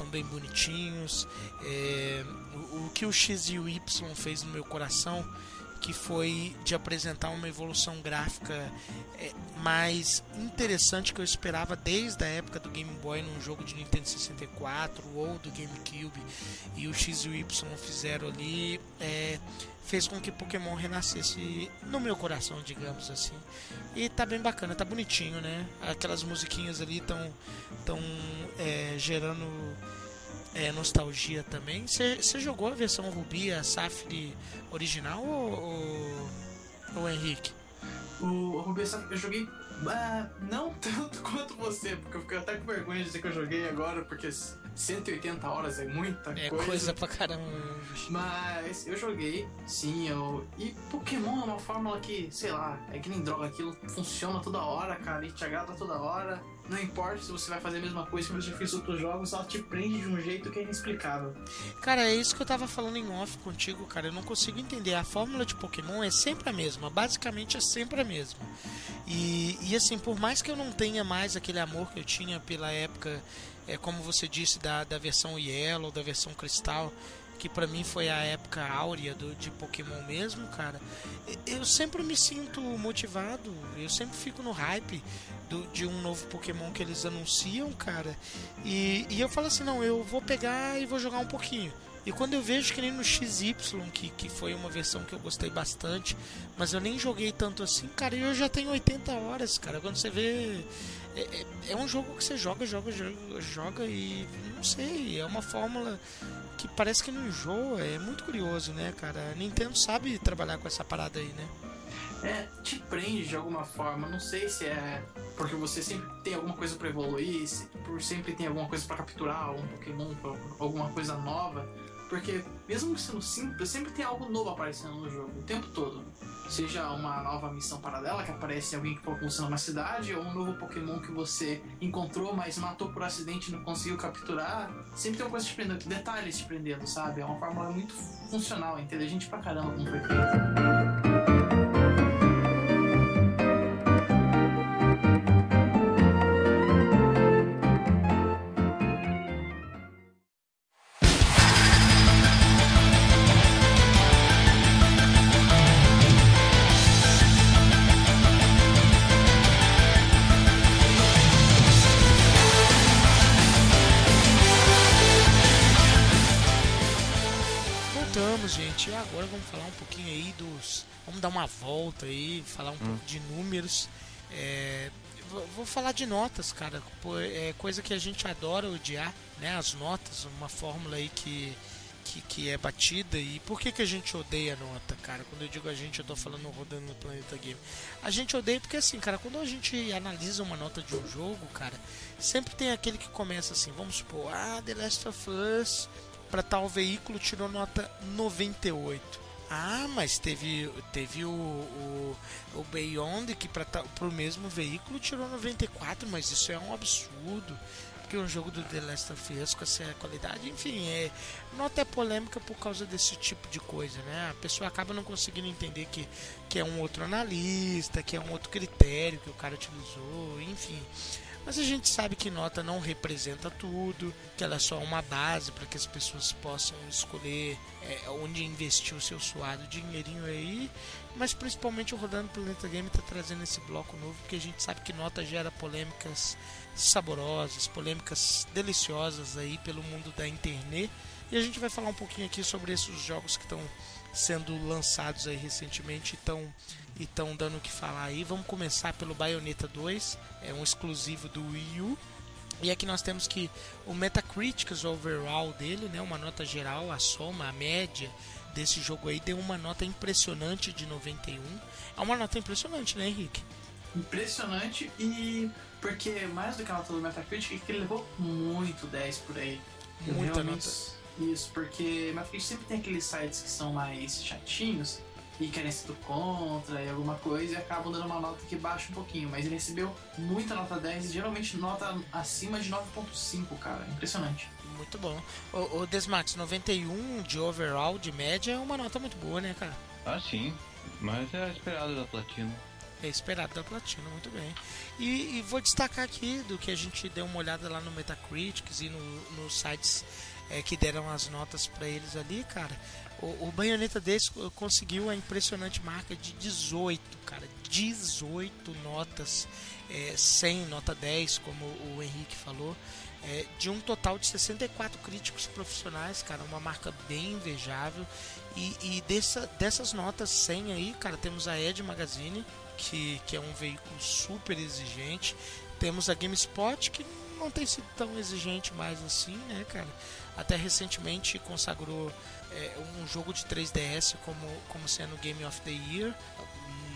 tão bem bonitinhos. É, o, o que o X e o Y fez no meu coração que foi de apresentar uma evolução gráfica é, mais interessante que eu esperava desde a época do Game Boy num jogo de Nintendo 64 ou do GameCube e o X e o Y fizeram ali é, fez com que Pokémon renascesse no meu coração, digamos assim. E tá bem bacana, tá bonitinho, né? Aquelas musiquinhas ali estão tão, é, gerando é, nostalgia também. Você jogou a versão Ruby, a Safari original ou, ou, ou Henrique? O Ruby eu joguei ah, não tanto quanto você, porque eu fiquei até com vergonha de dizer que eu joguei agora, porque 180 horas é muita é coisa. É coisa pra caramba. Mas eu joguei, sim, eu. E Pokémon é uma fórmula que, sei lá, é que nem droga, aquilo funciona toda hora, cara, e te agrada toda hora. Não importa se você vai fazer a mesma coisa que você fez outros jogos, ela te prende de um jeito que é inexplicável. Cara, é isso que eu tava falando em off contigo, cara. Eu não consigo entender. A fórmula de Pokémon é sempre a mesma. Basicamente é sempre a mesma. E, e assim, por mais que eu não tenha mais aquele amor que eu tinha pela época, é como você disse, da, da versão Yellow, da versão Cristal, que para mim foi a época áurea do, de Pokémon mesmo, cara. Eu sempre me sinto motivado, eu sempre fico no hype do, de um novo Pokémon que eles anunciam, cara. E, e eu falo assim, não, eu vou pegar e vou jogar um pouquinho. E quando eu vejo que nem no XY, que, que foi uma versão que eu gostei bastante, mas eu nem joguei tanto assim, cara, eu já tenho 80 horas, cara. Quando você vê. É, é, é um jogo que você joga, joga, joga, joga e não sei, é uma fórmula que parece que não enjoa. É muito curioso, né, cara? A Nintendo sabe trabalhar com essa parada aí, né? É, te prende de alguma forma. Não sei se é porque você sempre tem alguma coisa para evoluir, se, por sempre tem alguma coisa para capturar, um Pokémon, alguma coisa nova. Porque mesmo sendo simples, sempre tem algo novo aparecendo no jogo, o tempo todo. Seja uma nova missão paralela que aparece alguém que funciona numa cidade, ou um novo Pokémon que você encontrou, mas matou por acidente e não conseguiu capturar. Sempre tem uma coisa te prendendo, detalhes te prendendo, sabe? É uma fórmula muito funcional, inteligente pra caramba como foi feito. Volta aí, falar um hum. pouco de números. É, vou falar de notas, cara. É coisa que a gente adora odiar, né? As notas, uma fórmula aí que, que, que é batida. E por que, que a gente odeia nota, cara? Quando eu digo a gente, eu tô falando rodando no Planeta Game. A gente odeia porque assim, cara, quando a gente analisa uma nota de um jogo, cara, sempre tem aquele que começa assim, vamos supor, ah, The Last of Us para tal veículo tirou nota 98. Ah, mas teve, teve o, o, o Beyond que para o mesmo veículo tirou 94, mas isso é um absurdo. Porque um jogo do The Last of Us com essa qualidade, enfim, é, nota é polêmica por causa desse tipo de coisa, né? A pessoa acaba não conseguindo entender que, que é um outro analista, que é um outro critério que o cara utilizou, enfim. Mas a gente sabe que nota não representa tudo, que ela é só uma base para que as pessoas possam escolher é, onde investir o seu suado dinheirinho aí. Mas principalmente o Rodando Planeta Game está trazendo esse bloco novo, porque a gente sabe que nota gera polêmicas saborosas, polêmicas deliciosas aí pelo mundo da internet. E a gente vai falar um pouquinho aqui sobre esses jogos que estão sendo lançados aí recentemente estão e estão dando o que falar aí. Vamos começar pelo Bayonetta 2, é um exclusivo do Wii U. E aqui nós temos que o Metacritic overall dele, né, uma nota geral, a soma, a média desse jogo aí deu uma nota impressionante de 91. É uma nota impressionante, né, Henrique? Impressionante e porque mais do que a nota do Metacritic, é que ele levou muito 10 por aí. Muita nota. Isso, porque Metacritic sempre tem aqueles sites que são mais chatinhos e querem ser do contra e alguma coisa e acabam dando uma nota que baixa um pouquinho. Mas ele recebeu muita nota 10 geralmente nota acima de 9.5, cara. Impressionante. Muito bom. O, o Desmax, 91 de overall, de média, é uma nota muito boa, né, cara? Ah, sim. Mas é esperado da Platina. É esperado da platina, muito bem. E, e, vou destacar aqui do que a gente deu uma olhada lá no Metacritics e no, nos sites é, que deram as notas para eles ali, cara. O, o Bayonetta desse conseguiu a impressionante marca de 18, cara. 18 notas, é, 100, nota 10, como o Henrique falou. É, de um total de 64 críticos profissionais, cara, uma marca bem invejável. E, e dessa, dessas notas 100 aí, cara, temos a Ed Magazine, que, que é um veículo super exigente. Temos a GameSpot, que não tem sido tão exigente mais assim, né, cara? Até recentemente consagrou é, um jogo de 3DS como, como sendo Game of the Year.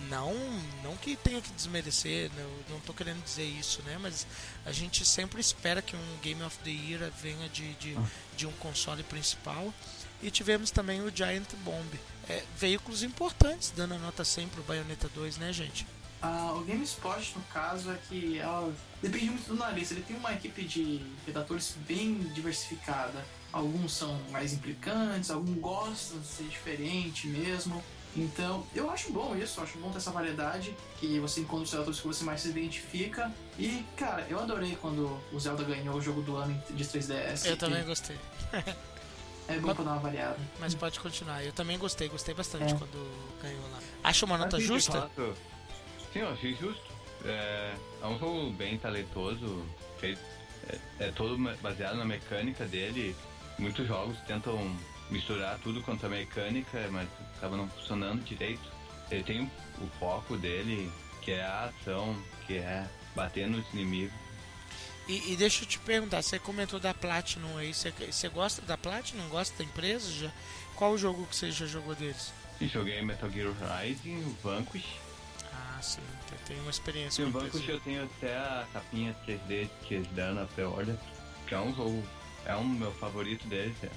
Não, não que tenha que desmerecer, não, não tô querendo dizer isso, né? Mas a gente sempre espera que um Game of the Year venha de, de, ah. de um console principal. E tivemos também o Giant Bomb. É, veículos importantes, dando a nota 100 pro Bayonetta 2, né, gente? Ah, o GameSpot, no caso, é que ela depende muito do nariz. Ele tem uma equipe de redatores bem diversificada. Alguns são mais implicantes, alguns gostam de ser diferente mesmo. Então, eu acho bom isso, acho bom ter essa variedade, que você encontra os redatores que você mais se identifica. E, cara, eu adorei quando o Zelda ganhou o jogo do ano de 3DS. Eu também gostei. É bom mas, pra dar uma variada. Mas pode continuar. Eu também gostei, gostei bastante é. quando ganhou lá. Acha uma nota justa? Sim, eu achei justo. É, é um jogo bem talentoso, feito, é, é, todo baseado na mecânica dele. Muitos jogos tentam misturar tudo quanto a mecânica, mas acaba não funcionando direito. Ele tem o foco dele, que é a ação, que é bater nos inimigos. E, e, deixa eu te perguntar, você comentou da Platinum aí, você, você gosta da Platinum? Gosta da empresa? Já? Qual o jogo que você já jogou deles? joguei Metal Gear Rising, o Vanquish. Ah, sim, eu tenho uma experiência com o Vanquish eu tenho até a capinha 3D que eles deram na pré-order, que é um jogo, é um meu favorito deles, é.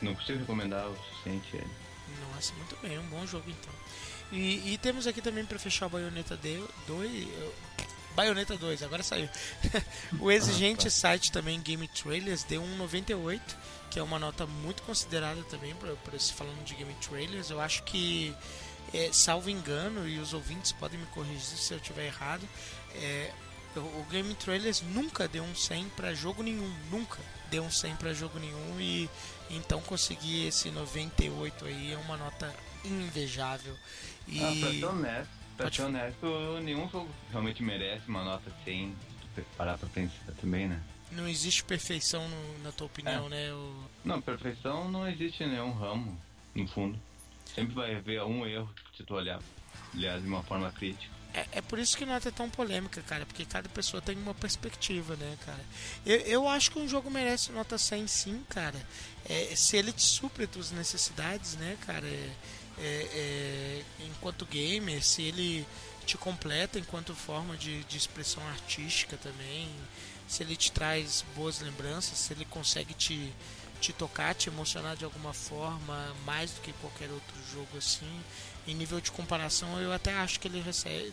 não consigo recomendar o suficiente ele. Nossa, muito bem, é um bom jogo então. E, e temos aqui também para fechar o Bayonetta 2, Bayonetta 2, agora saiu. o exigente site também Game Trailers deu um 98, que é uma nota muito considerada também para se falando de Game Trailers. Eu acho que, é, salvo engano, e os ouvintes podem me corrigir se eu estiver errado, é, o Game Trailers nunca deu um 100 para jogo nenhum, nunca deu um 100 para jogo nenhum e então conseguir esse 98 aí é uma nota invejável. E... Ah, pra ser honesto, Pra ser honesto, nenhum jogo realmente merece uma nota 100. Parar pra pensar também, né? Não existe perfeição no, na tua opinião, é. né? O... Não, perfeição não existe em nenhum ramo, no fundo. Sempre vai haver um erro se tu olhar, aliás, de uma forma crítica. É, é por isso que nota é tão polêmica, cara, porque cada pessoa tem uma perspectiva, né, cara? Eu, eu acho que um jogo merece nota 100 sim, cara. É, se ele te supre as tuas necessidades, né, cara? É, é, é, enquanto gamer, se ele te completa enquanto forma de, de expressão artística também, se ele te traz boas lembranças, se ele consegue te, te tocar, te emocionar de alguma forma, mais do que qualquer outro jogo assim. Em nível de comparação, eu até acho que ele recebe,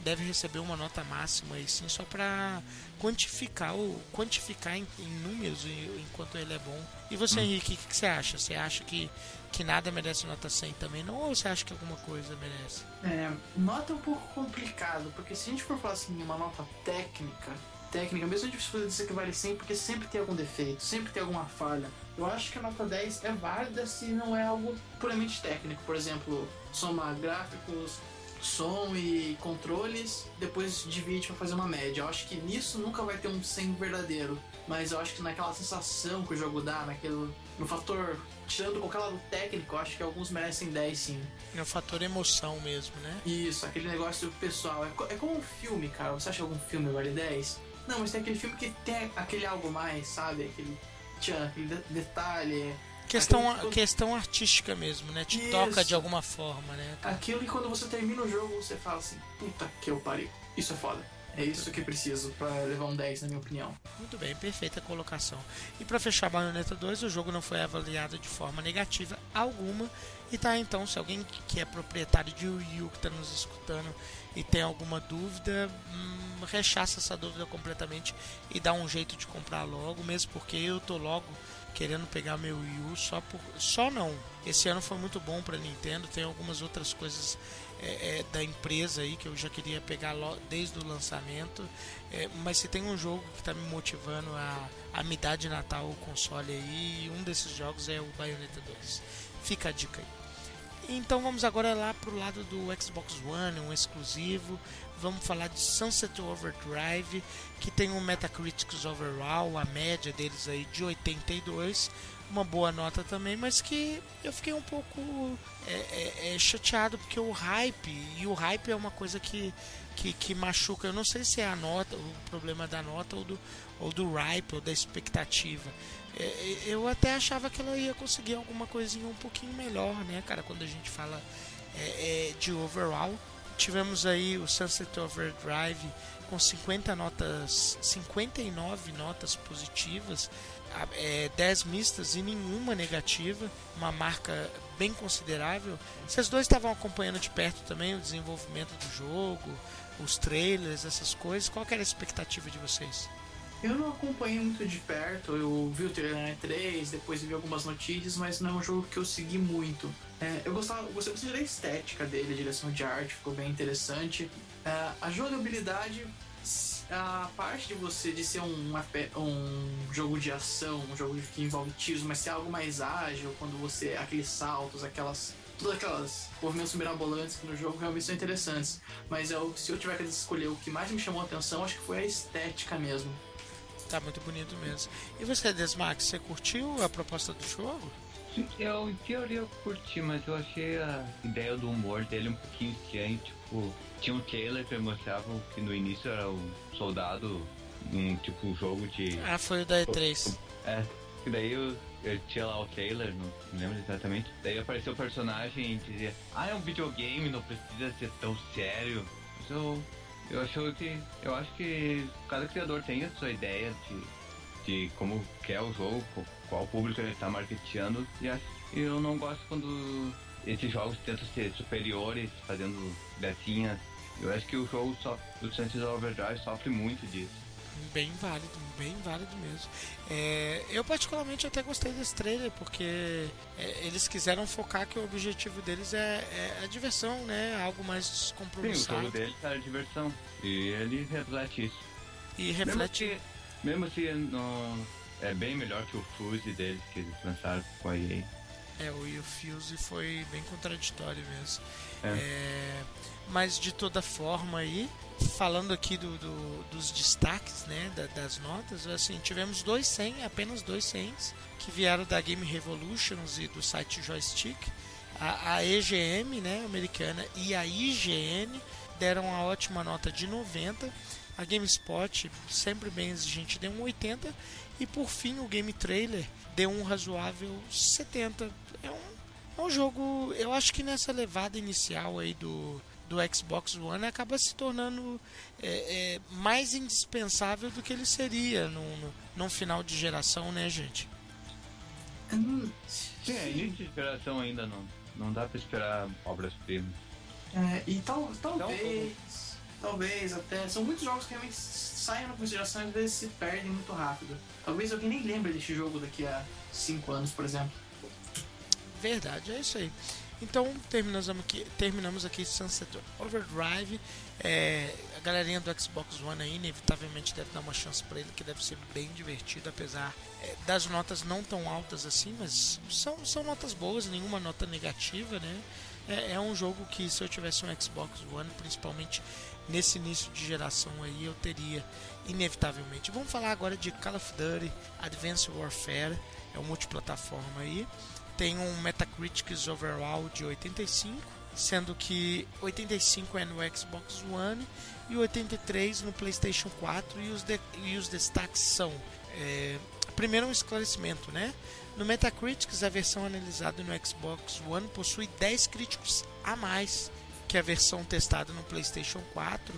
deve receber uma nota máxima e sim só para quantificar o quantificar em, em, números enquanto ele é bom. E você, hum. Henrique, o que, que, você acha? Você acha que que nada merece nota 100 também, não? Ou você acha que alguma coisa merece? É, nota é um pouco complicado, porque se a gente for falar assim, uma nota técnica, técnica, mesmo é difícil dizer que vale 100, porque sempre tem algum defeito, sempre tem alguma falha. Eu acho que a nota 10 é válida se não é algo puramente técnico, por exemplo, somar gráficos, som e controles, depois divide para fazer uma média. Eu acho que nisso nunca vai ter um 100 verdadeiro, mas eu acho que naquela sensação que o jogo dá, naquele no fator tirando qualquer lado técnico, eu acho que alguns merecem 10 sim. É o fator emoção mesmo, né? Isso, aquele negócio pessoal. É, é como um filme, cara. Você acha algum filme vale 10? Não, mas tem aquele filme que tem aquele algo mais, sabe? Aquele tchan, aquele detalhe. Questão, aquele... questão artística mesmo, né? Te Isso. toca de alguma forma, né? Aquilo que quando você termina o jogo, você fala assim, puta que eu parei. Isso é foda. É isso que preciso para levar um 10, na minha opinião. Muito bem, perfeita colocação. E para fechar Bayonetta 2, o jogo não foi avaliado de forma negativa alguma. E tá, então, se alguém que é proprietário de Wii U que está nos escutando e tem alguma dúvida, hum, rechaça essa dúvida completamente e dá um jeito de comprar logo, mesmo porque eu tô logo querendo pegar meu Wii U só por. Só não. Esse ano foi muito bom para Nintendo. Tem algumas outras coisas é, é, da empresa aí que eu já queria pegar desde o lançamento. É, mas se tem um jogo que está me motivando a, a me dar de Natal o console aí, um desses jogos é o Bayonetta 2. Fica a dica aí. Então vamos agora lá pro lado do Xbox One, um exclusivo. Vamos falar de Sunset Overdrive, que tem um Metacritic overall, a média deles aí de 82, uma boa nota também, mas que eu fiquei um pouco é, é, é, chateado porque o hype, e o hype é uma coisa que, que, que, machuca. Eu não sei se é a nota, o problema da nota ou do, ou do hype ou da expectativa. É, é, eu até achava que ela ia conseguir alguma coisinha um pouquinho melhor, né, cara, quando a gente fala de overall. Tivemos aí o Sunset Overdrive com 50 notas, 59 notas positivas, é, 10 mistas e nenhuma negativa, uma marca bem considerável. Vocês dois estavam acompanhando de perto também o desenvolvimento do jogo, os trailers, essas coisas. Qual era a expectativa de vocês? Eu não acompanhei muito de perto, eu vi o trailer na E3, depois vi algumas notícias, mas não é um jogo que eu segui muito. É, eu gostava, gostei da estética dele, a direção de arte ficou bem interessante. É, a jogabilidade, a parte de você de ser um, um jogo de ação, um jogo que envolve tiros, mas ser algo mais ágil, quando você. aqueles saltos, aquelas todas aquelas movimentos mirabolantes que no jogo realmente são interessantes. Mas eu, se eu tiver que escolher o que mais me chamou a atenção, acho que foi a estética mesmo. Tá muito bonito mesmo. E você, Desmax, você curtiu a proposta do jogo? Eu, em teoria, eu curti, mas eu achei a ideia do humor dele um pouquinho estranho. Tipo, tinha um trailer que mostrava que no início era um soldado num tipo jogo de. Ah, foi o da E3. É, e daí eu, eu tinha lá o trailer, não lembro exatamente. Daí apareceu o personagem e dizia: Ah, é um videogame, não precisa ser tão sério. Mas eu eu acho que. Eu acho que cada criador tem a sua ideia de, de como quer o jogo, qual público ele está marketeando. E eu não gosto quando esses jogos tentam ser superiores, fazendo gracinhas. Eu acho que o jogo só, o Sunset Overdrive sofre muito disso bem válido, bem válido mesmo. É, eu particularmente até gostei desse trailer porque é, eles quiseram focar que o objetivo deles é, é a diversão, né? Algo mais descompromissado. Sim, o jogo deles é a diversão e ele reflete isso. E reflete. Mesmo se, mesmo se não, é bem melhor que o Fuse deles que eles lançaram com a EA. É, o Fuse foi bem contraditório mesmo. É. É, mas de toda forma aí, falando aqui do, do dos destaques, né, da, das notas, assim, tivemos dois 100, apenas dois 100 que vieram da Game Revolutions e do site Joystick. A, a EGM, né, americana, e a IGN deram uma ótima nota de 90. A GameSpot, sempre bem exigente, deu um 80. E por fim, o Game Trailer deu um razoável 70. É um, é um jogo, eu acho que nessa levada inicial aí do, do Xbox One acaba se tornando é, é, mais indispensável do que ele seria no, no, num final de geração, né, gente? Sim, é início de geração ainda não. Não dá pra esperar obras-primas. É, e tal, talvez, talvez até. São muitos jogos que realmente saem na geração e às vezes se perdem muito rápido. Talvez alguém nem lembre desse jogo daqui a 5 anos, por exemplo. Verdade, é isso aí. Então terminamos aqui, terminamos aqui Sunset Overdrive. É, a galerinha do Xbox One aí, inevitavelmente deve dar uma chance para ele, que deve ser bem divertido, apesar é, das notas não tão altas assim, mas são, são notas boas, nenhuma nota negativa, né? É, é um jogo que se eu tivesse um Xbox One, principalmente nesse início de geração aí, eu teria inevitavelmente. Vamos falar agora de Call of Duty Advanced Warfare, é um multiplataforma aí tem um Metacritic overall de 85, sendo que 85 é no Xbox One e 83 no PlayStation 4 e os, de, e os destaques são é, primeiro um esclarecimento, né? No Metacritic, a versão analisada no Xbox One possui 10 críticos a mais que a versão testada no PlayStation 4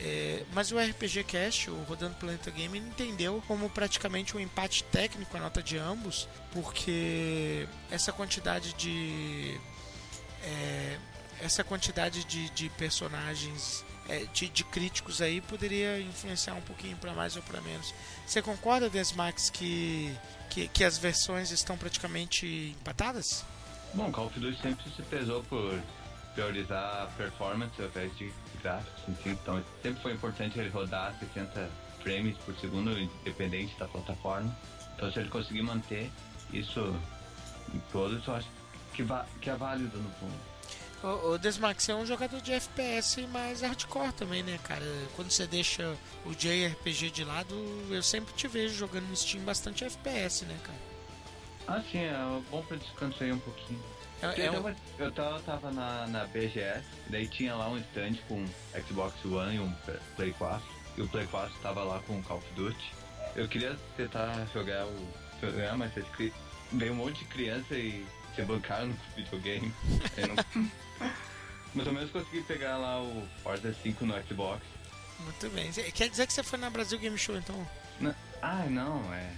é, mas o RPG Cast, o Rodando Planeta Game, entendeu como praticamente um empate técnico a nota de ambos, porque essa quantidade de. É, essa quantidade de, de personagens é, de, de críticos aí poderia influenciar um pouquinho para mais ou para menos. Você concorda, Desmax, que, que, que as versões estão praticamente empatadas? Bom, Call of Duty sempre se pesou por priorizar a performance ao invés de gráficos, enfim, então sempre foi importante ele rodar 60 frames por segundo, independente da plataforma. Então se ele conseguir manter isso em todos, eu acho que, que é válido no fundo. O, o Desmax é um jogador de FPS mais hardcore também, né, cara? Quando você deixa o JRPG de lado, eu sempre te vejo jogando no Steam bastante FPS, né, cara? Ah, sim, é bom pra descansar um pouquinho. É, é eu, um- tava, eu tava, tava na, na BGS, daí tinha lá um stand com Xbox One e um Play 4. E o Play 4 tava lá com Call of Duty. Eu queria tentar jogar o. jogar, mas veio um monte de criança e se bancaram no videogame. Não... mas ao menos consegui pegar lá o Forza 5 no Xbox. Muito bem. Quer dizer que você foi na Brasil Game Show, então? Não, ah, não, é.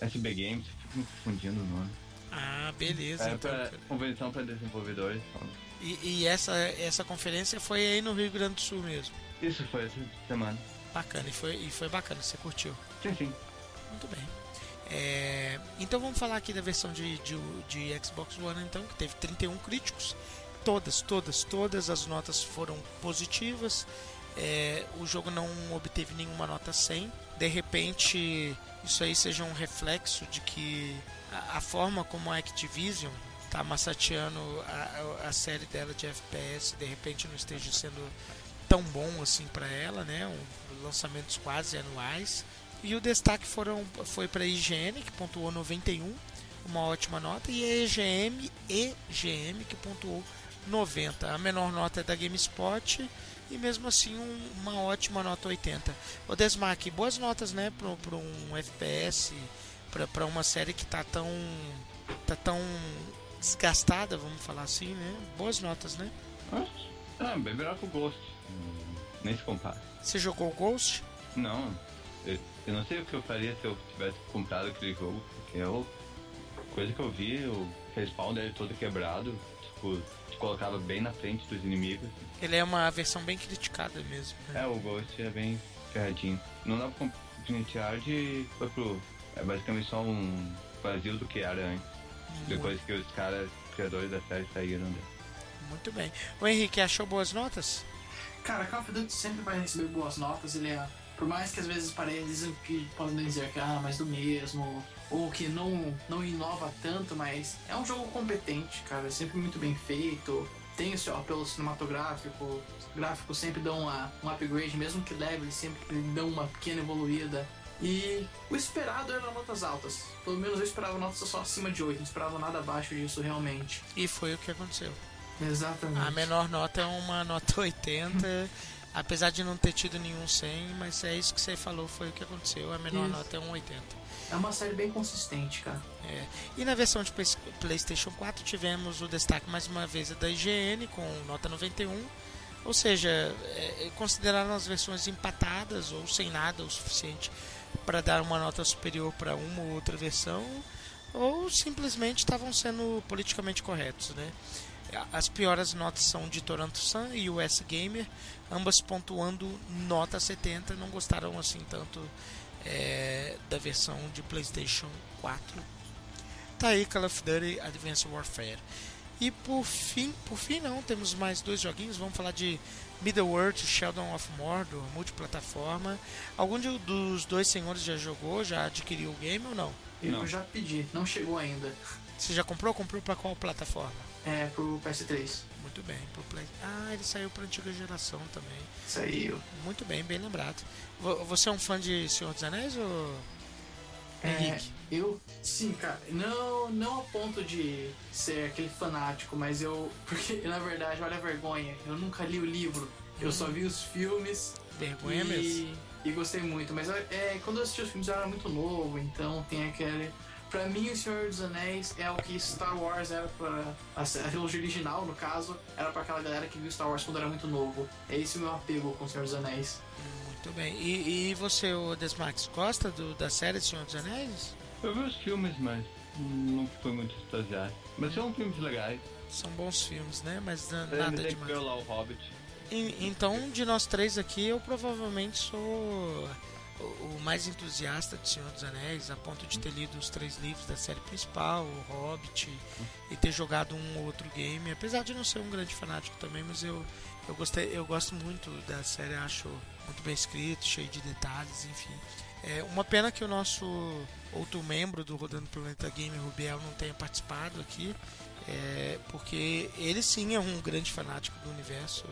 SB Games, fico me confundindo o nome. Ah, beleza. É então, pra convenção para desenvolvedores. E, e essa, essa conferência foi aí no Rio Grande do Sul mesmo. Isso foi essa semana. Bacana, e foi, e foi bacana, você curtiu. Sim, sim. Muito bem. É, então vamos falar aqui da versão de, de, de Xbox One, então, que teve 31 críticos. Todas, todas, todas as notas foram positivas. É, o jogo não obteve nenhuma nota 100. De repente, isso aí seja um reflexo de que a, forma como a Activision está massateando a, a, a série dela de FPS, de repente não esteja sendo tão bom assim para ela, né? Um, lançamentos quase anuais. E o destaque foram, foi para a IGN, que pontuou 91, uma ótima nota, e a EGM, EGM, que pontuou 90. A menor nota é da GameSpot e mesmo assim um- uma ótima nota 80. O Desmac, boas notas, né, para um FPS, para uma série que tá tão tá tão desgastada, vamos falar assim, né? Boas notas, né? Ah, bem melhor que o Ghost. Hum, Nem se compara. Você jogou o Ghost? Não, eu, eu não sei o que eu faria se eu tivesse comprado aquele jogo, porque eu. Coisa que eu vi, o respawn dele todo quebrado, tipo, te colocava bem na frente dos inimigos. Ele é uma versão bem criticada mesmo. né? É, o Ghost é bem ferradinho. Não dá pra e foi pro. É basicamente só um vazio do que era antes. Depois que os caras, criadores da série saíram dele. Muito bem. O Henrique achou boas notas? Cara, Call of Duty sempre vai receber boas notas, ele é. Por mais que às vezes pareça que podem dizer que ah, mais do mesmo, ou que não, não inova tanto, mas é um jogo competente, cara, é sempre muito bem feito. Tem o seu apelo cinematográfico, os gráficos sempre dão uma, um upgrade, mesmo que leve, eles sempre dão uma pequena evoluída. E o esperado era notas altas. Pelo menos eu esperava notas só acima de 8, não esperava nada abaixo disso realmente. E foi o que aconteceu. Exatamente. A menor nota é uma nota 80, apesar de não ter tido nenhum 100, mas é isso que você falou, foi o que aconteceu. A menor Isso. nota é um 80. É uma série bem consistente, cara. É. E na versão de Play- PlayStation 4 tivemos o destaque mais uma vez da IGN com nota 91. Ou seja, é, consideraram as versões empatadas ou sem nada o suficiente para dar uma nota superior para uma ou outra versão, ou simplesmente estavam sendo politicamente corretos, né? As piores notas são de Toronto Sun e US Gamer, ambas pontuando nota 70, não gostaram assim tanto é, da versão de PlayStation 4. Tá aí Call of Duty Advanced Warfare. E por fim, por fim não, temos mais dois joguinhos. Vamos falar de Middle-earth Sheldon of Mordor, multiplataforma. Algum de- dos dois senhores já jogou, já adquiriu o game ou não? Eu Não. já pedi, não chegou ainda. Você já comprou? Comprou para qual plataforma? É pro PS3. Muito bem, pro Play. Ah, ele saiu para antiga geração também. Saiu. Muito bem, bem lembrado. Vo- Você é um fã de Senhor dos Anéis ou É, Henrique? Eu, sim, cara, não, não a ponto de ser aquele fanático, mas eu. Porque, na verdade, olha a vergonha, eu nunca li o livro, eu só vi os filmes Vergonha e, mesmo. e gostei muito. Mas é, quando eu assisti os filmes eu era muito novo, então tem aquele. Pra mim, O Senhor dos Anéis é o que Star Wars era pra. A a trilogia original, no caso, era pra aquela galera que viu Star Wars quando era muito novo. É esse o meu apego com O Senhor dos Anéis. Muito bem. E, e você, o Desmax, gosta do, da série Senhor dos Anéis? Eu vi os filmes, mas não fui muito extasiado. Mas são filmes legais. São bons filmes, né? Mas na- Eu nada demais. lá o Hobbit. E- Então, de nós três aqui, eu provavelmente sou o o mais entusiasta de Senhor dos Anéis, a ponto de ter lido os três livros da série principal, o Hobbit, e ter jogado um ou outro game. Apesar de não ser um grande fanático também, mas eu, eu, gostei, eu gosto muito da série, acho muito bem escrito, cheio de detalhes, enfim. É uma pena que o nosso outro membro do Rodando Planeta Game, Rubiel, não tenha participado aqui, é, porque ele sim é um grande fanático do universo,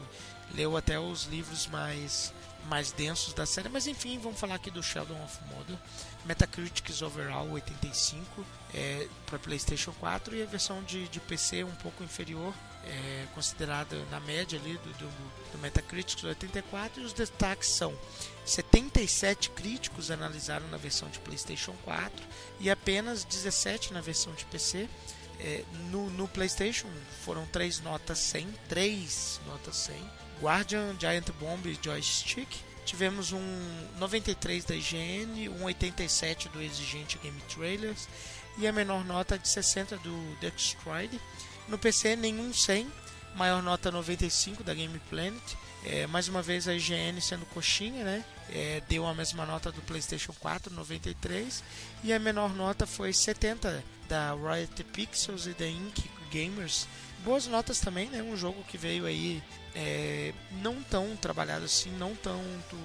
leu até os livros mais mais densos da série, mas enfim, vamos falar aqui do Sheldon of Mordor. Metacritics Overall 85 é, para PlayStation 4 e a versão de, de PC um pouco inferior, é, considerada na média ali do, do, do Metacritics 84 e os destaques são 77 críticos analisaram na versão de PlayStation 4 e apenas 17 na versão de PC. É, no, no PlayStation foram 3 notas 100, 3 notas 100. Guardian, Giant Bomb e Joystick. Tivemos um 93 da IGN, um 87 do Exigente Game Trailers e a menor nota de 60 do Dextride. No PC, nenhum 100, maior nota 95 da Game Planet. É, mais uma vez a IGN sendo coxinha, né? É, deu a mesma nota do PlayStation 4, 93, e a menor nota foi 70 da Riot Pixels e da Ink Gamers. Boas notas também, né? Um jogo que veio aí é, não tão trabalhado assim, não tanto.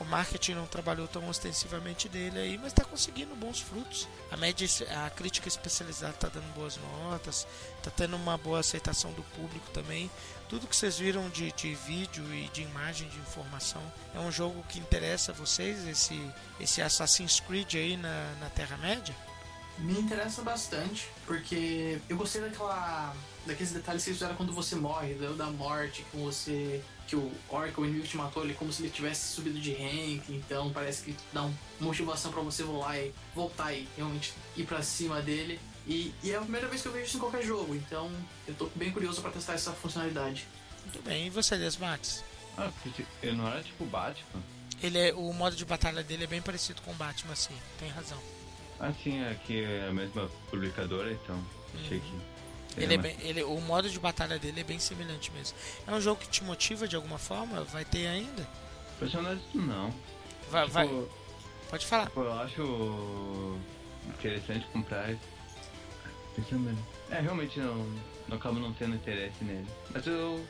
O marketing não trabalhou tão ostensivamente dele aí, mas está conseguindo bons frutos. A média, a crítica especializada está dando boas notas, está tendo uma boa aceitação do público também. Tudo que vocês viram de, de vídeo e de imagem, de informação, é um jogo que interessa a vocês, esse, esse Assassin's Creed aí na, na Terra-média? Me interessa bastante, porque eu gostei daquela. daqueles detalhes que eles fizeram quando você morre, da, da morte, com você. que o Orc, o inimigo te matou, ele como se ele tivesse subido de rank, então parece que dá uma motivação pra você volar e voltar e realmente ir pra cima dele. E, e é a primeira vez que eu vejo isso em qualquer jogo, então eu tô bem curioso pra testar essa funcionalidade. Muito bem, e você, Desmax? Ah, porque ele não era tipo Batman? Ele é, o modo de batalha dele é bem parecido com o Batman, sim, tem razão. Ah, sim, aqui é a mesma publicadora, então achei que. Ele é bem, ele, o modo de batalha dele é bem semelhante mesmo. É um jogo que te motiva de alguma forma? Vai ter ainda? Personagens não. Vai, Tipo, vai. Pode falar. tipo, eu acho interessante comprar. Nele. É, realmente não, não acabo não tendo interesse nele. Mas eu.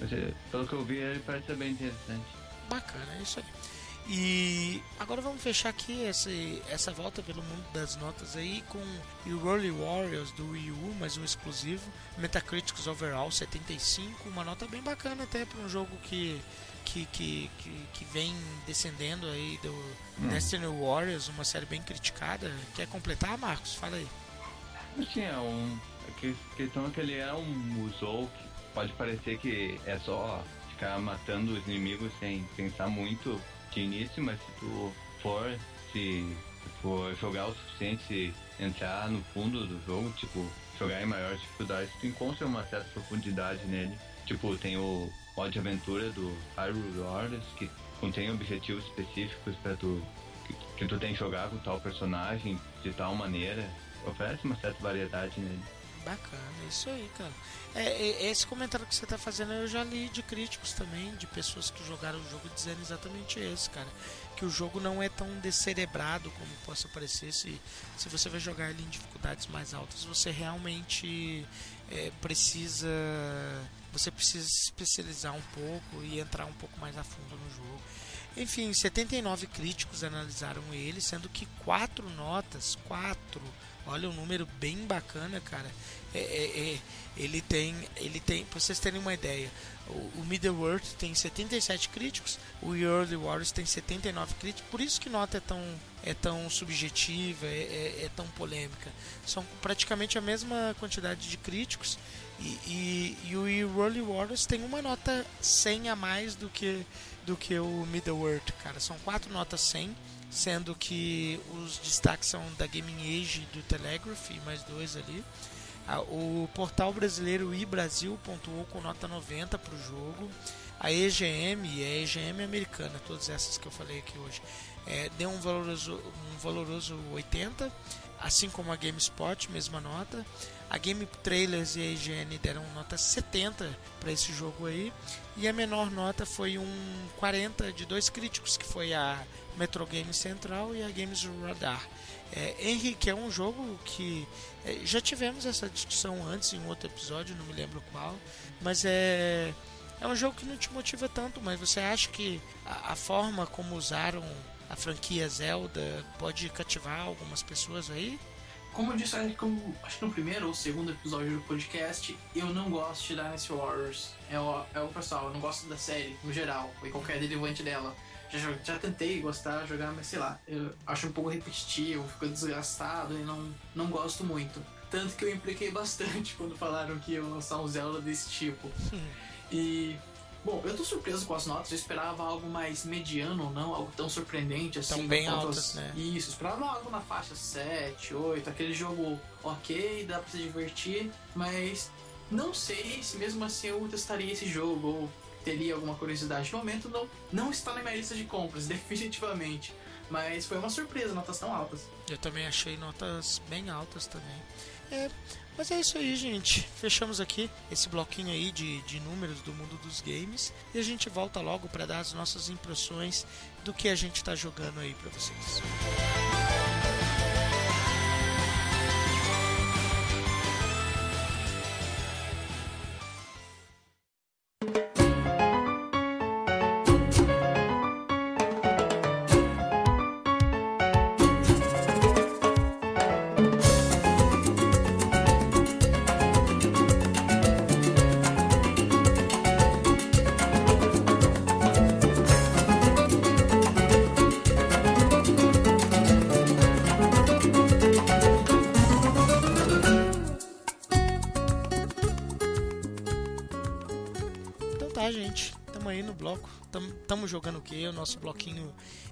Mas, é, pelo que eu vi, ele parece ser bem interessante. Bacana, é isso aí. E agora vamos fechar aqui esse, essa volta pelo mundo das notas aí com o Roller Warriors do Wii U, mais um exclusivo. Metacritics Overall 75, uma nota bem bacana até para um jogo que, que, que, que, que vem descendendo aí do Destiny Warriors, uma série bem criticada. Quer completar, Marcos? Fala aí. Assim, é um. A que- questão é que ele é um musou que pode parecer que é só ficar matando os inimigos sem pensar muito de início, mas se tu for, se for jogar o suficiente, entrar no fundo do jogo, tipo, jogar em maior dificuldade, tu encontra uma certa profundidade nele. Tipo, tem o modo de aventura do Hyrule Warriors, que contém objetivos específicos para tu que, que tu tem que jogar com tal personagem de tal maneira. Oferece uma certa variedade nele. Bacana, é isso aí, cara. É, é, esse comentário que você tá fazendo eu já li de críticos também, de pessoas que jogaram o jogo dizendo exatamente esse, cara. Que o jogo não é tão descerebrado como possa parecer se, se você vai jogar ele em dificuldades mais altas. Você realmente é, precisa. Você precisa se especializar um pouco e entrar um pouco mais a fundo no jogo. Enfim, 79 críticos analisaram ele, sendo que quatro notas, quatro, olha um número bem bacana, cara. É, é, é, ele tem, ele tem, pra vocês terem uma ideia, o, o Middle-earth tem 77 críticos, o Early Wars tem 79 críticos, por isso que nota é tão, é tão subjetiva, é, é, é tão polêmica. São praticamente a mesma quantidade de críticos e, e, e o Early Wars tem uma nota 100 a mais do que do que o Middle-earth, cara. São quatro notas 100, sendo que os destaques são da Gaming Age do Telegraph, e mais dois ali. Ah, O portal brasileiro iBrasil pontuou com nota 90 para o jogo. a EGM e a EGM americana, todas essas que eu falei aqui hoje, é, deu um valoroso, um valoroso 80, assim como a GameSpot, mesma nota. A Game Trailers e a IGN deram nota 70 para esse jogo aí. E a menor nota foi um 40 de dois críticos, que foi a Metro Game Central e a Games Radar. É, Henrique é um jogo que é, já tivemos essa discussão antes em outro episódio, não me lembro qual, mas é é um jogo que não te motiva tanto, mas você acha que a, a forma como usaram a franquia Zelda pode cativar algumas pessoas aí? Como eu disse, acho que no primeiro ou segundo episódio do podcast, eu não gosto de Dynasty Warriors. É o, é o pessoal, eu não gosto da série, no geral, e qualquer derivante dela. Já, já tentei gostar, jogar, mas sei lá, eu acho um pouco repetitivo, fico desgastado e não, não gosto muito. Tanto que eu impliquei bastante quando falaram que iam lançar um Zelda desse tipo. E. Bom, eu tô surpreso com as notas, eu esperava algo mais mediano, não algo tão surpreendente assim. Tão bem altas, as- né? Isso, esperava algo na faixa 7, 8, aquele jogo ok, dá pra se divertir, mas não sei se mesmo assim eu testaria esse jogo ou teria alguma curiosidade. No momento não, não está na minha lista de compras, definitivamente. Mas foi uma surpresa, notas tão altas. Eu também achei notas bem altas também. É, mas é isso aí, gente. Fechamos aqui esse bloquinho aí de, de números do mundo dos games. E a gente volta logo para dar as nossas impressões do que a gente tá jogando aí para vocês. Então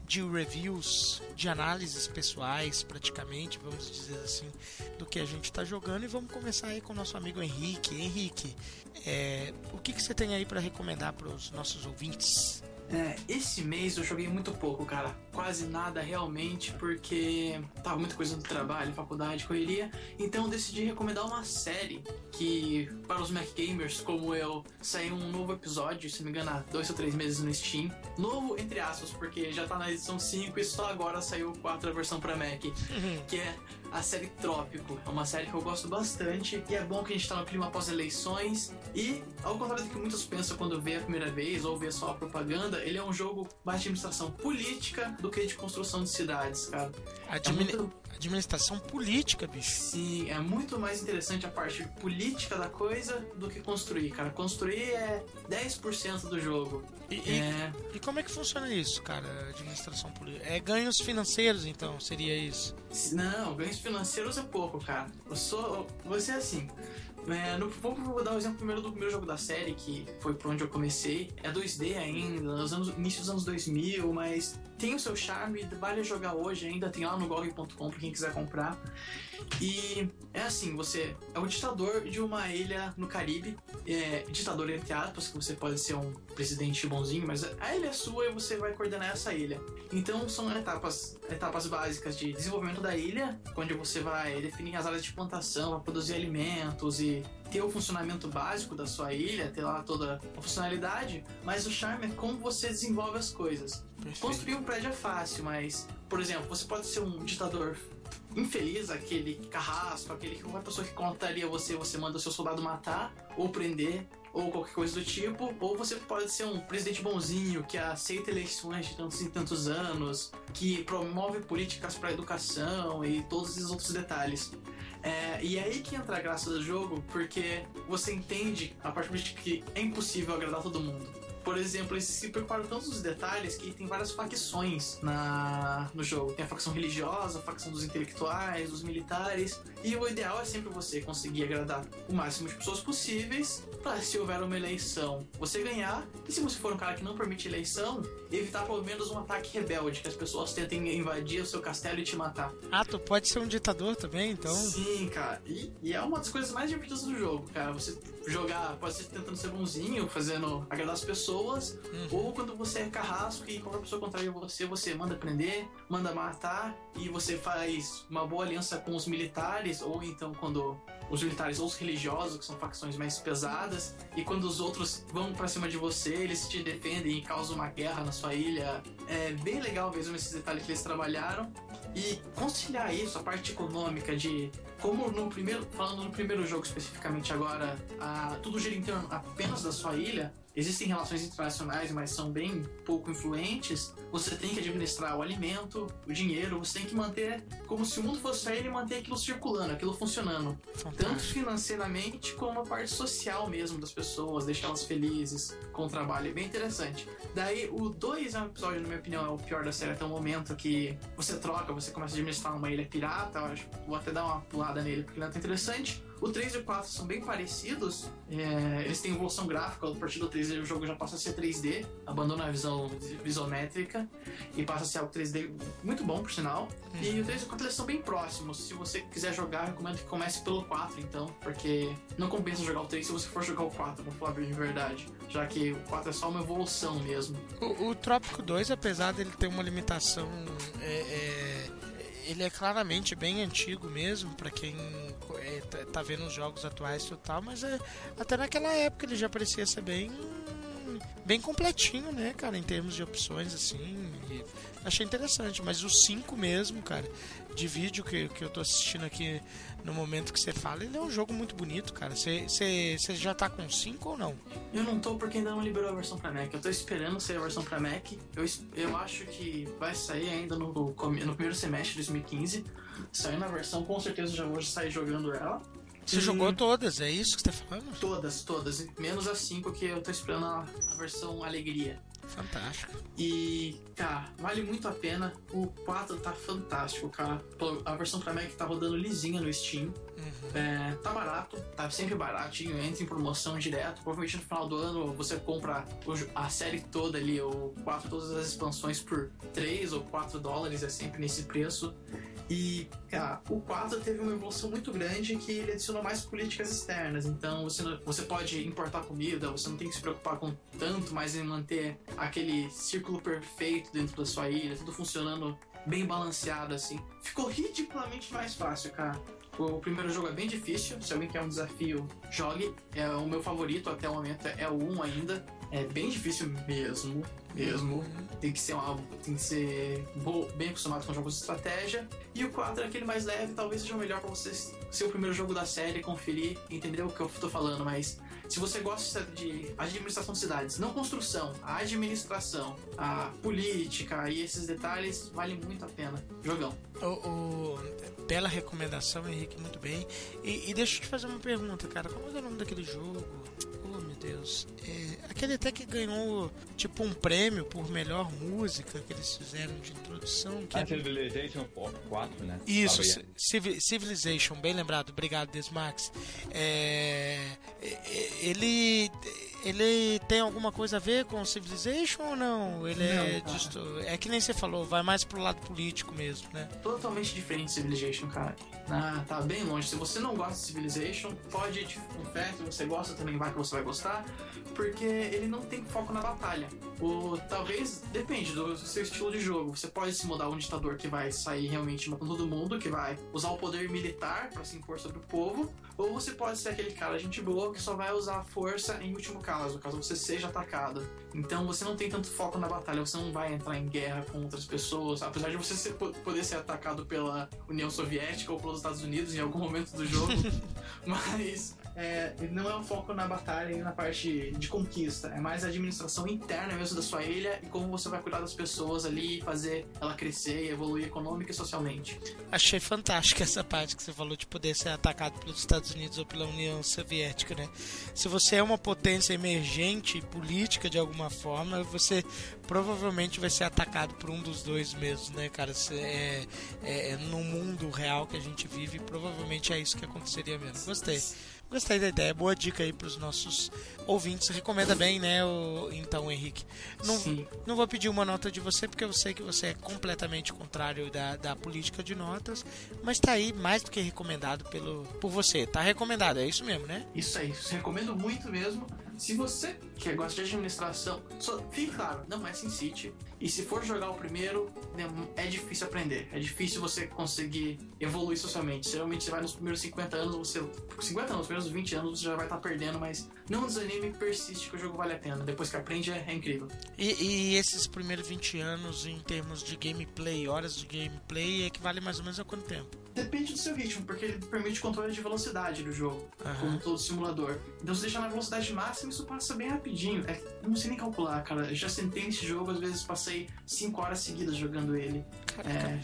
de reviews, de análises pessoais, praticamente, vamos dizer assim, do que a gente tá jogando. E vamos começar aí com o nosso amigo Henrique. Henrique, é, o que, que você tem aí para recomendar para os nossos ouvintes? É, esse mês eu joguei muito pouco, cara. Quase nada realmente, porque tava muita coisa no trabalho, faculdade, correria. Então eu decidi recomendar uma série que, para os Mac Gamers como eu, saiu um novo episódio, se não me engano, há dois ou três meses no Steam. Novo, entre aspas, porque já tá na edição 5 e só agora saiu 4 a versão pra Mac. que é a série Trópico. É uma série que eu gosto bastante e é bom que a gente tá no clima pós-eleições. E, ao contrário do que muitos pensam quando vê a primeira vez ou vê só a propaganda, ele é um jogo mais de administração política do que de construção de cidades, cara. Admini- É muito- Administração política, bicho. Sim, é muito mais interessante a parte política da coisa do que construir, cara. Construir é 10% do jogo. E, e- É, e como é que funciona isso, cara? Administração política. É ganhos financeiros, então, seria isso. Não, ganhos financeiros é pouco, cara. Eu sou. Você é assim. É, no, vou, vou dar o exemplo primeiro do primeiro jogo da série, que foi por onde eu comecei. É 2D ainda, nos anos, início dos anos 2000, mas tem o seu charme, vale jogar hoje ainda, tem lá no GOG.com pra quem quiser comprar. E é assim, você é o ditador de uma ilha no Caribe, é, ditador entre aspas, que você pode ser um presidente bonzinho, mas a ilha é sua e você vai coordenar essa ilha. Então são etapas, etapas básicas de desenvolvimento da ilha, onde você vai definir as áreas de plantação, vai produzir alimentos e ter o funcionamento básico da sua ilha, ter lá toda a funcionalidade, mas o charme é como você desenvolve as coisas. Construir um prédio é fácil, mas, por exemplo, você pode ser um ditador infeliz, aquele carrasco, aquele que qualquer pessoa que contaria você, você manda o seu soldado matar ou prender ou qualquer coisa do tipo, ou você pode ser um presidente bonzinho que aceita eleições de tantos em tantos anos, que promove políticas para educação e todos esses outros detalhes. É, e é aí que entra a graça do jogo, porque você entende a parte de que é impossível agradar todo mundo. Por exemplo, eles se preocuparam tanto dos detalhes que tem várias facções na, no jogo. Tem a facção religiosa, a facção dos intelectuais, dos militares. E o ideal é sempre você conseguir agradar o máximo de pessoas possíveis para se houver uma eleição, você ganhar. E se você for um cara que não permite eleição, evitar pelo menos um ataque rebelde, que as pessoas tentem invadir o seu castelo e te matar. Ah, tu pode ser um ditador também, então. Sim, cara. E, e é uma das coisas mais divertidas do jogo, cara. Você jogar, pode ser tentando ser bonzinho, fazendo agradar as pessoas, pessoas, ou quando você é carrasco e qualquer pessoa contraria você, você manda prender, manda matar, e você faz uma boa aliança com os militares, ou então quando os militares ou os religiosos, que são facções mais pesadas, e quando os outros vão pra cima de você, eles te defendem e causam uma guerra na sua ilha. É bem legal mesmo esses detalhes que eles trabalharam. E conciliar isso, a parte econômica de como no primeiro, falando no primeiro jogo especificamente agora, a, tudo gira em torno apenas da sua ilha, existem relações internacionais, mas são bem pouco influentes. Você tem que administrar o alimento, o dinheiro, você tem que manter como se o mundo fosse ele manter aquilo circulando, aquilo funcionando. Tanto financeiramente como a parte social mesmo das pessoas, deixá-las felizes com o trabalho. É bem interessante. Daí o 2 é um episódio, na minha opinião, é o pior da série até o momento, que você troca, você começa a administrar uma ilha pirata. Acho, vou até dar uma pulada nele porque ele é interessante. O 3 e o 4 são bem parecidos. É, eles têm evolução gráfica. A partir do 3 o jogo já passa a ser 3D, abandona a visão isométrica e passa a ser algo 3D muito bom, por sinal. Uhum. E o 3 e o 4 eles são bem próximos. Se você quiser jogar, recomendo que comece pelo 4, então, porque não compensa jogar o 3 se você for jogar o 4, vou falar bem de verdade. Já que o 4 é só uma evolução mesmo. O, o Trópico 2, apesar dele ter uma limitação. É, é, ele é claramente bem antigo mesmo, para quem é, tá, tá vendo os jogos atuais e tal, mas é, até naquela época ele já parecia ser bem. bem completinho, né, cara, em termos de opções, assim. achei interessante, mas o 5 mesmo, cara, de vídeo que, que eu tô assistindo aqui no momento que você fala, ele é um jogo muito bonito, cara. Você já tá com 5 ou não? Eu não tô porque ainda não liberou a versão pra Mac. Eu tô esperando sair a versão pra Mac. Eu, eu acho que vai sair ainda no, no primeiro semestre de 2015. Saindo a versão, com certeza eu já vou sair jogando ela. Você E- jogou todas, é isso que você tá falando? Todas, todas. Menos a 5 que eu tô esperando a, a versão Alegria. Fantástico. E, cara, vale muito a pena. O 4 tá fantástico, cara. A versão pra Mac tá rodando lisinha no Steam. É, tá barato, tá sempre baratinho, entra em promoção direto. Provavelmente no final do ano você compra a série toda ali, ou quatro, todas as expansões por 3 ou 4 dólares, é sempre nesse preço. E, o 4 teve uma evolução muito grande que ele adicionou mais políticas externas. Então você, não- você pode importar comida, você não tem que se preocupar com tanto mais em manter aquele círculo perfeito dentro da sua ilha, tudo funcionando bem balanceado assim. Ficou ridiculamente mais fácil, cara. O primeiro jogo é bem difícil, se alguém quer um desafio, jogue. É o meu favorito até o momento é o 1 ainda. É bem difícil mesmo, mesmo. Tem que ser uma, tem que ser bem acostumado com jogos de estratégia. E o 4 é aquele mais leve, talvez seja o melhor pra você ser o primeiro jogo da série, conferir, entender o que eu tô falando, mas se você gosta de administração de cidades, não construção, a administração, a política e esses detalhes, vale muito a pena. Jogão. O, o- bela recomendação, Henrique, muito bem. E, e deixa eu te fazer uma pergunta, cara. Como é o nome daquele jogo? Meu Deus. É, aquele até que ganhou, tipo, um prêmio por melhor música que eles fizeram de introdução. Que A é- Civilization 4, né? Isso, Civilization, bem lembrado, obrigado Desmax. É, é, ele, ele tem alguma coisa a ver com Civilization ou não? Ele é Não, cara. disto- é que nem você falou, vai mais pro lado político mesmo, né? Totalmente diferente de Civilization, cara. Ah, tá bem longe. Se você não gosta de Civilization, pode ir com fé. Se você gosta, também vai que você vai gostar. Porque ele não tem foco na batalha. O, talvez, depende do seu estilo de jogo. Você pode se mudar um ditador que vai sair realmente matando todo mundo, que vai usar o poder militar pra se impor sobre o povo. Ou você pode ser aquele cara gente boa que só vai usar a força em último caso, caso você seja atacado. Então você não tem tanto foco na batalha, você não vai entrar em guerra com outras pessoas, apesar de você ser- po- poder ser atacado pela União Soviética ou pelos Estados Unidos em algum momento do jogo. Mas é, ele não é um foco na batalha e na parte de conquista, é mais a administração interna mesmo da sua ilha e como você vai cuidar das pessoas ali fazer ela crescer e evoluir econômica e socialmente. Achei fantástica essa parte que você falou de poder ser atacado pelos Estados Unidos ou pela União Soviética, né? Se você é uma potência emergente política de alguma forma, você provavelmente vai ser atacado por um dos dois mesmo, né, cara? Cê- É, é, é no mundo real que a gente vive, provavelmente é isso que aconteceria mesmo. Gostei. Gostei da ideia, boa dica aí pros nossos ouvintes. Recomenda bem, né, o, então, Henrique? Não, Sim. não vou pedir uma nota de você, porque eu sei que você é completamente contrário da, da política de notas, mas tá aí mais do que recomendado pelo, por você. Tá recomendado, é isso mesmo, né? Isso aí, recomendo muito mesmo. Se você que gosta de administração, só, fique claro, não é SimCity. E se for jogar o primeiro, é difícil aprender. É difícil você conseguir evoluir socialmente. Geralmente você vai nos primeiros 50 anos, você. 50 anos, nos primeiros 20 anos você já vai estar perdendo, mas não desanime, persiste que o jogo vale a pena. Depois que aprende é, é incrível. E, e, esses primeiros 20 anos em termos de gameplay, horas de gameplay, equivale mais ou menos a quanto tempo? Depende do seu ritmo, porque ele permite controle de velocidade do jogo, uhum. como todo simulador. Então você deixa na velocidade máxima, isso passa bem rapidinho. É, eu não sei nem calcular, cara. Eu já sentei nesse jogo, às vezes passei 5 horas seguidas jogando ele. Caraca, é,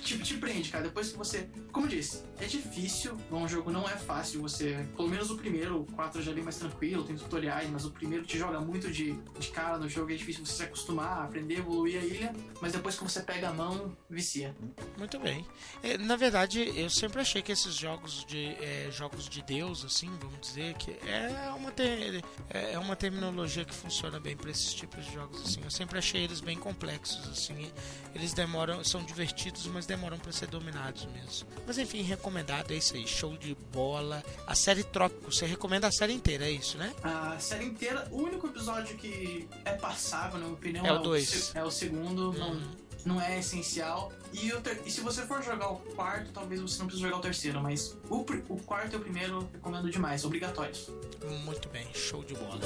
te, te prende, cara. Depois que você. Como eu disse, é difícil. Um jogo não é fácil. Você. Pelo menos o primeiro, o 4 já é bem mais tranquilo, tem tutoriais, mas o primeiro te joga muito de, de cara no jogo. É difícil você se acostumar, aprender, evoluir a ilha. Mas depois que você pega a mão, vicia. Muito bem. É, na verdade, eu sempre achei que esses jogos de é, jogos de Deus, assim, vamos dizer, que é uma, ter, é, é uma terminologia que funciona bem para esses tipos de jogos, assim. Eu sempre achei eles bem complexos, assim. Eles demoram, são divertidos, mas demoram para ser dominados mesmo. Mas enfim, recomendado, é isso aí. Show de bola. A série Trópico, você recomenda a série inteira, é isso, né? A série inteira, o único episódio que é passável, na minha opinião, é o 2. É, é, o segundo. Hum. Não não é essencial. E, ter... e, se você for jogar o quarto, talvez você não precise jogar o terceiro, mas o, o quarto e o primeiro recomendo demais, obrigatórios. Muito bem, show de bola.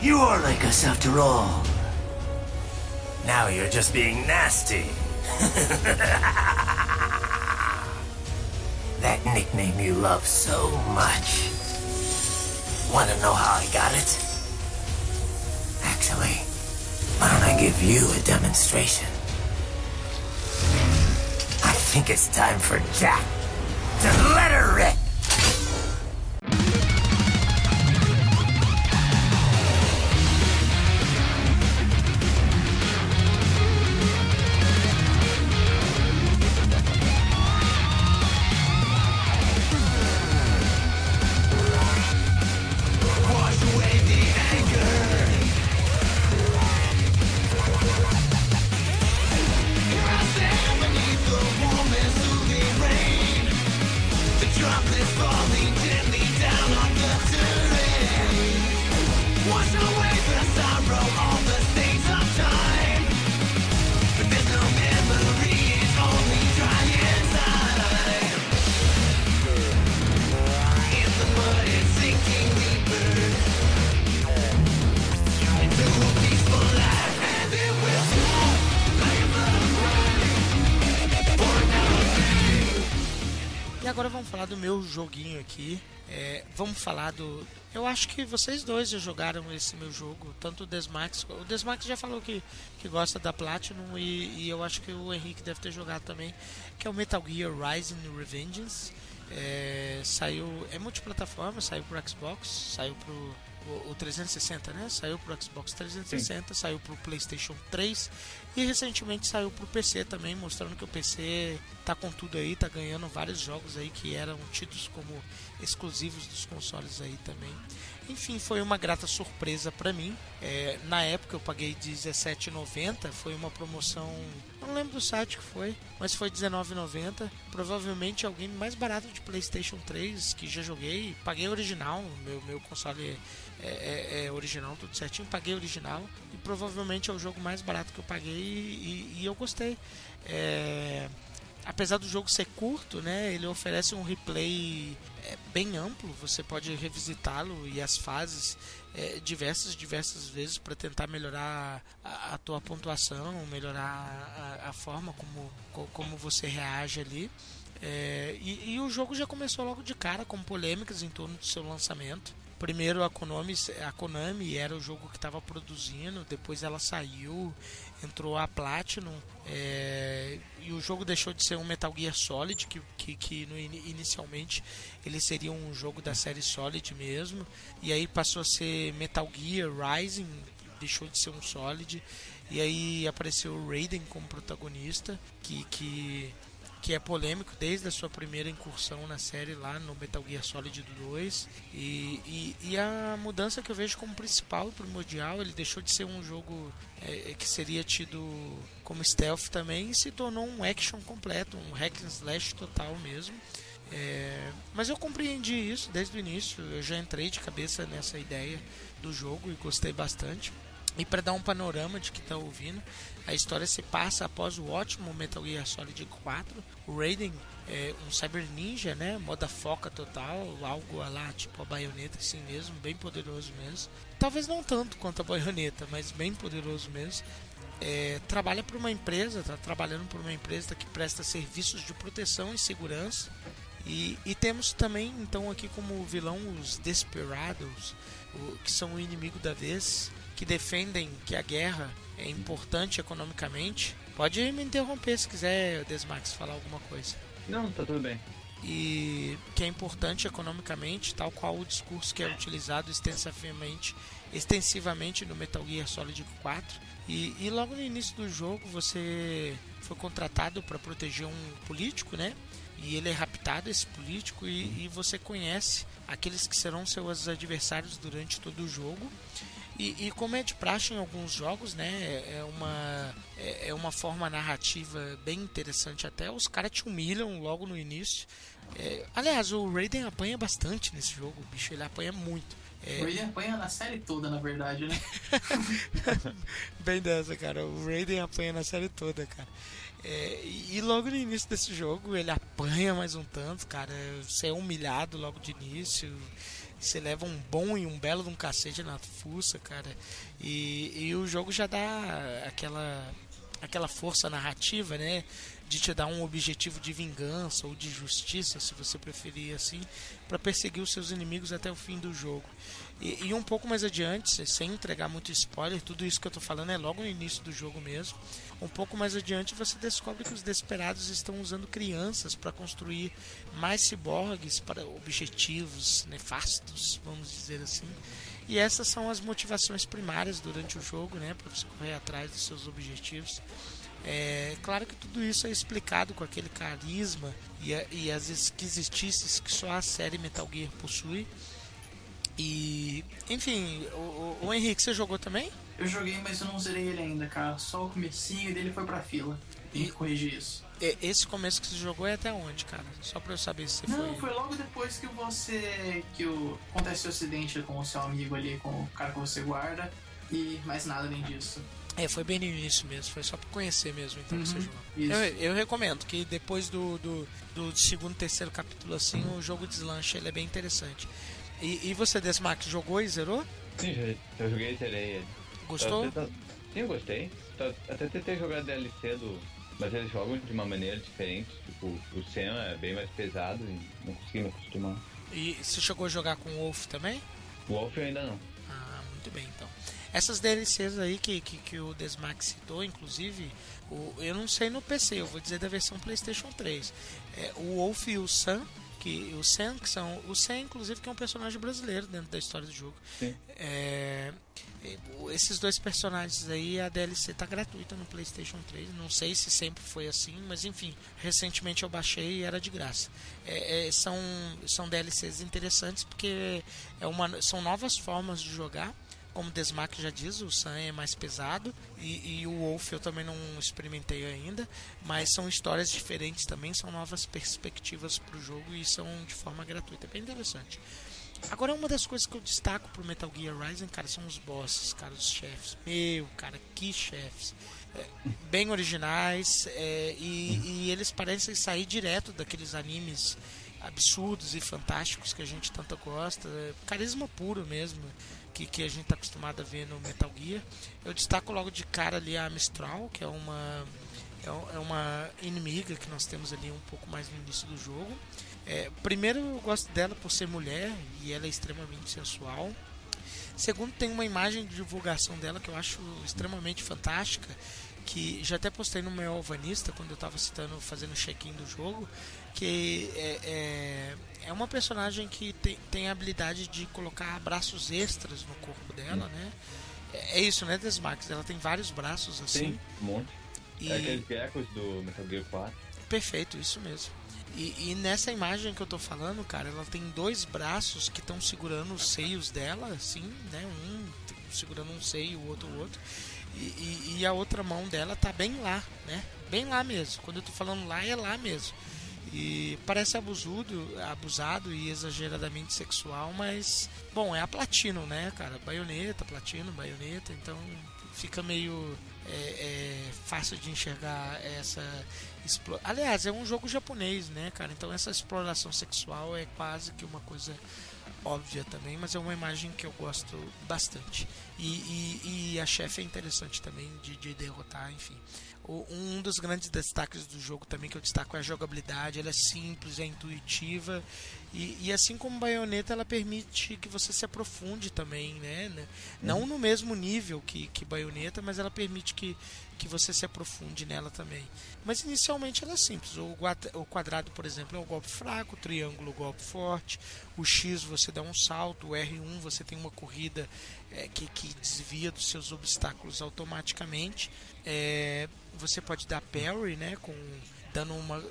You are like us after all. Now you're just being nasty. that nickname you love so much. Want to know how I got it? Actually, why don't I give you a demonstration? I think it's time for Jack to let her rip. Joguinho aqui. É, vamos falar do. Eu acho que vocês dois já jogaram esse meu jogo, tanto o Desmax. O Desmax já falou que, que gosta da Platinum e, e eu acho que o Henrique deve ter jogado também, que é o Metal Gear Rising Revengeance. É, saiu. É multiplataforma, saiu pro Xbox, saiu pro o, 360, né? Saiu pro Xbox 360, Sim. saiu pro PlayStation 3 e recentemente saiu pro PC também, mostrando que o PC tá com tudo aí, tá ganhando vários jogos aí que eram tidos como exclusivos dos consoles aí também. Enfim, foi uma grata surpresa para mim. É, na época eu paguei R$17,90, foi uma promoção, não lembro do site que foi, mas foi R$19,90. Provavelmente alguém mais barato de PlayStation 3 que já joguei. Paguei original, meu, meu console é, é, é, original, tudo certinho. Paguei original e provavelmente é o jogo mais barato que eu paguei e, e, eu gostei. É, apesar do jogo ser curto, né, ele oferece um replay é, bem amplo. Você pode revisitá-lo e as fases é, diversas, diversas vezes para tentar melhorar a, a, tua pontuação, melhorar a, a, forma como, como você reage ali. É, e, e, o jogo já começou logo de cara com polêmicas em torno do seu lançamento. Primeiro a Konami, a Konami era o jogo que estava produzindo, depois ela saiu, entrou a Platinum é, e o jogo deixou de ser um Metal Gear Solid, que, que, que no, inicialmente ele seria um jogo da série Solid mesmo, e aí passou a ser Metal Gear Rising, deixou de ser um Solid, e aí apareceu o Raiden como protagonista, que, que que é polêmico desde a sua primeira incursão na série lá no Metal Gear Solid 2. E, e, e a mudança que eu vejo como principal primordial, ele deixou de ser um jogo é, que seria tido como stealth também e se tornou um action completo, um hack and slash total mesmo. É, mas eu compreendi isso desde o início, eu já entrei de cabeça nessa ideia do jogo e gostei bastante. E para dar um panorama de que está ouvindo, a história se passa após o ótimo Metal Gear Solid 4. O Raiden é um cyber ninja, né? Moda foca total, algo lá tipo a baioneta assim mesmo, bem poderoso mesmo. Talvez não tanto quanto a baioneta, mas bem poderoso mesmo. É, trabalha para uma empresa, está trabalhando por uma empresa que presta serviços de proteção e segurança. E, e temos também então aqui como vilão os Desperados, o, que são o inimigo da vez, que defendem que a guerra é importante economicamente. Pode me interromper se quiser, Desmax, falar alguma coisa. Não, tá tudo bem. E que é importante economicamente, tal qual o discurso que é utilizado extensivamente, extensivamente no Metal Gear Solid 4. E, e logo no início do jogo você foi contratado para proteger um político, né? E ele é raptado, esse político, e, e você conhece aqueles que serão seus adversários durante todo o jogo. E, e, como é de praxe em alguns jogos, né? É uma, é, é uma forma narrativa bem interessante até. Os caras te humilham logo no início. É, aliás, o Raiden apanha bastante nesse jogo, bicho. Ele apanha muito. É... O Raiden apanha na série toda, na verdade, né? bem dessa, cara. O Raiden apanha na série toda, cara. É, e logo no início desse jogo ele apanha mais um tanto, cara. Você é humilhado logo de início. Você leva um bom e um belo de um cacete na fuça, cara. E, e o jogo já dá aquela, aquela força narrativa, né? De te dar um objetivo de vingança ou de justiça, se você preferir assim, para perseguir os seus inimigos até o fim do jogo. E, e, um pouco mais adiante, sem entregar muito spoiler, tudo isso que eu tô falando é logo no início do jogo mesmo. Um pouco mais adiante você descobre que os Desperados estão usando crianças para construir mais ciborgues para objetivos nefastos, vamos dizer assim. E essas são as motivações primárias durante o jogo, né, para você correr atrás dos seus objetivos. É claro que tudo isso é explicado com aquele carisma e, a, e as esquisitices que só a série Metal Gear possui. E, enfim, o, o, Henrique, você jogou também? Eu joguei, mas eu não zerei ele ainda, cara. Só o comecinho dele foi pra fila. Tem que corrigir isso. Esse começo que você jogou é até onde, cara? Só pra eu saber se você não, foi. Não, foi logo depois que você. que o, acontece o acidente com o seu amigo ali, com o cara que você guarda. E mais nada além disso. É, foi bem no início mesmo, foi só pra conhecer mesmo, então, uhum, que você jogou. Eu, eu, recomendo que depois do, do, do segundo, terceiro capítulo, assim, uhum. o jogo deslancha, ele é bem interessante. E, e você, Desmax, jogou e zerou? Sim, já, eu joguei e zerei ele. Gostou? Sim, eu gostei. Até tentei jogar DLC do. Mas eles jogam de uma maneira diferente. Tipo, o Sam é bem mais pesado e não consegui me acostumar. E você chegou a jogar com o Wolf também? O Wolf eu ainda não. Ah, muito bem então. Essas DLCs aí que, que, que o Desmax citou, inclusive, o, eu não sei no PC, eu vou dizer da versão PlayStation 3. É, o Wolf e o Sam que o Sam, que são o Sam inclusive que é um personagem brasileiro dentro da história do jogo. É, esses dois personagens aí a DLC tá gratuita no PlayStation 3. Não sei se sempre foi assim, mas enfim, recentemente eu baixei e era de graça. É, é, são são DLCs interessantes porque é uma são novas formas de jogar como o Desmac já diz, o Sam é mais pesado e, e, o Wolf eu também não experimentei ainda, mas são histórias diferentes também, são novas perspectivas para o jogo e são de forma gratuita, é bem interessante. Agora uma das coisas que eu destaco pro Metal Gear Rising, cara, são os bosses, cara, os chefes. Meu, cara, que chefes. É, bem originais é, e, e eles parecem sair direto daqueles animes absurdos e fantásticos que a gente tanto gosta. É, carisma puro mesmo que, que a gente está acostumado a ver no Metal Gear. Eu destaco logo de cara ali a Mistral, que é uma é, é uma inimiga que nós temos ali um pouco mais no início do jogo. É, primeiro, eu gosto dela por ser mulher e ela é extremamente sensual. Segundo, tem uma imagem de divulgação dela que eu acho extremamente fantástica, que já até postei no meu Alvanista quando eu estava citando, fazendo check-in do jogo, que é, é, é, uma personagem que tem, tem a habilidade de colocar braços extras no corpo dela, hum. né? É, é isso, né, Desmax? Ela tem vários braços assim. Sim, um monte. E... É aqueles geckos do Metal Gear 4. Perfeito, isso mesmo. E, e, nessa imagem que eu tô falando, cara, ela tem dois braços que estão segurando os seios dela, assim, né? Um segurando um seio, o outro o outro. E, e, e, a outra mão dela tá bem lá, né? Bem lá mesmo. Quando eu tô falando lá, é lá mesmo. E parece abusudo, abusado e exageradamente sexual, mas bom, é a platino, né, cara? Baioneta, platino, baioneta, então fica meio é, é, fácil de enxergar essa aliás é um jogo japonês né cara? Então essa exploração sexual é quase que uma coisa óbvia também mas é uma imagem que eu gosto bastante. E, e, e a chefe é interessante também de, de derrotar enfim um dos grandes destaques do jogo também que eu destaco é a jogabilidade. Ela é simples, é intuitiva e, e assim como Bayonetta, ela permite que você se aprofunde também, né? Não uhum. no mesmo nível que, que Bayonetta, mas ela permite que, que você se aprofunde nela também. Mas inicialmente ela é simples. O, o quadrado, por exemplo, é um golpe fraco, o triângulo, golpe forte, o X você dá um salto, o R1 você tem uma corrida é, que, que desvia dos seus obstáculos automaticamente. É, você pode dar parry, né, com dando uma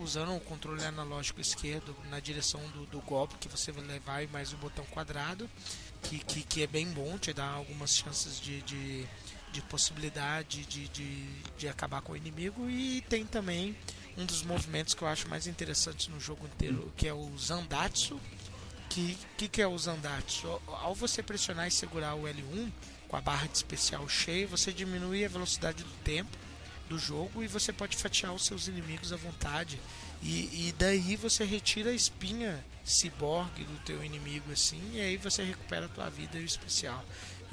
usando o controle analógico esquerdo na direção do, do golpe que você vai levar e mais o botão quadrado que, que, que é bem bom te dá algumas chances de, de, de possibilidade de, de, de acabar com o inimigo. E tem também um dos movimentos que eu acho mais interessantes no jogo inteiro que é o Zandatsu. Que que, que é o Zandatsu? Ao você pressionar e segurar o L1 com a barra de especial cheia, você diminui a velocidade do tempo do jogo e você pode fatiar os seus inimigos à vontade. E, e daí você retira a espinha ciborgue do teu inimigo assim, e aí você recupera a tua vida e o especial.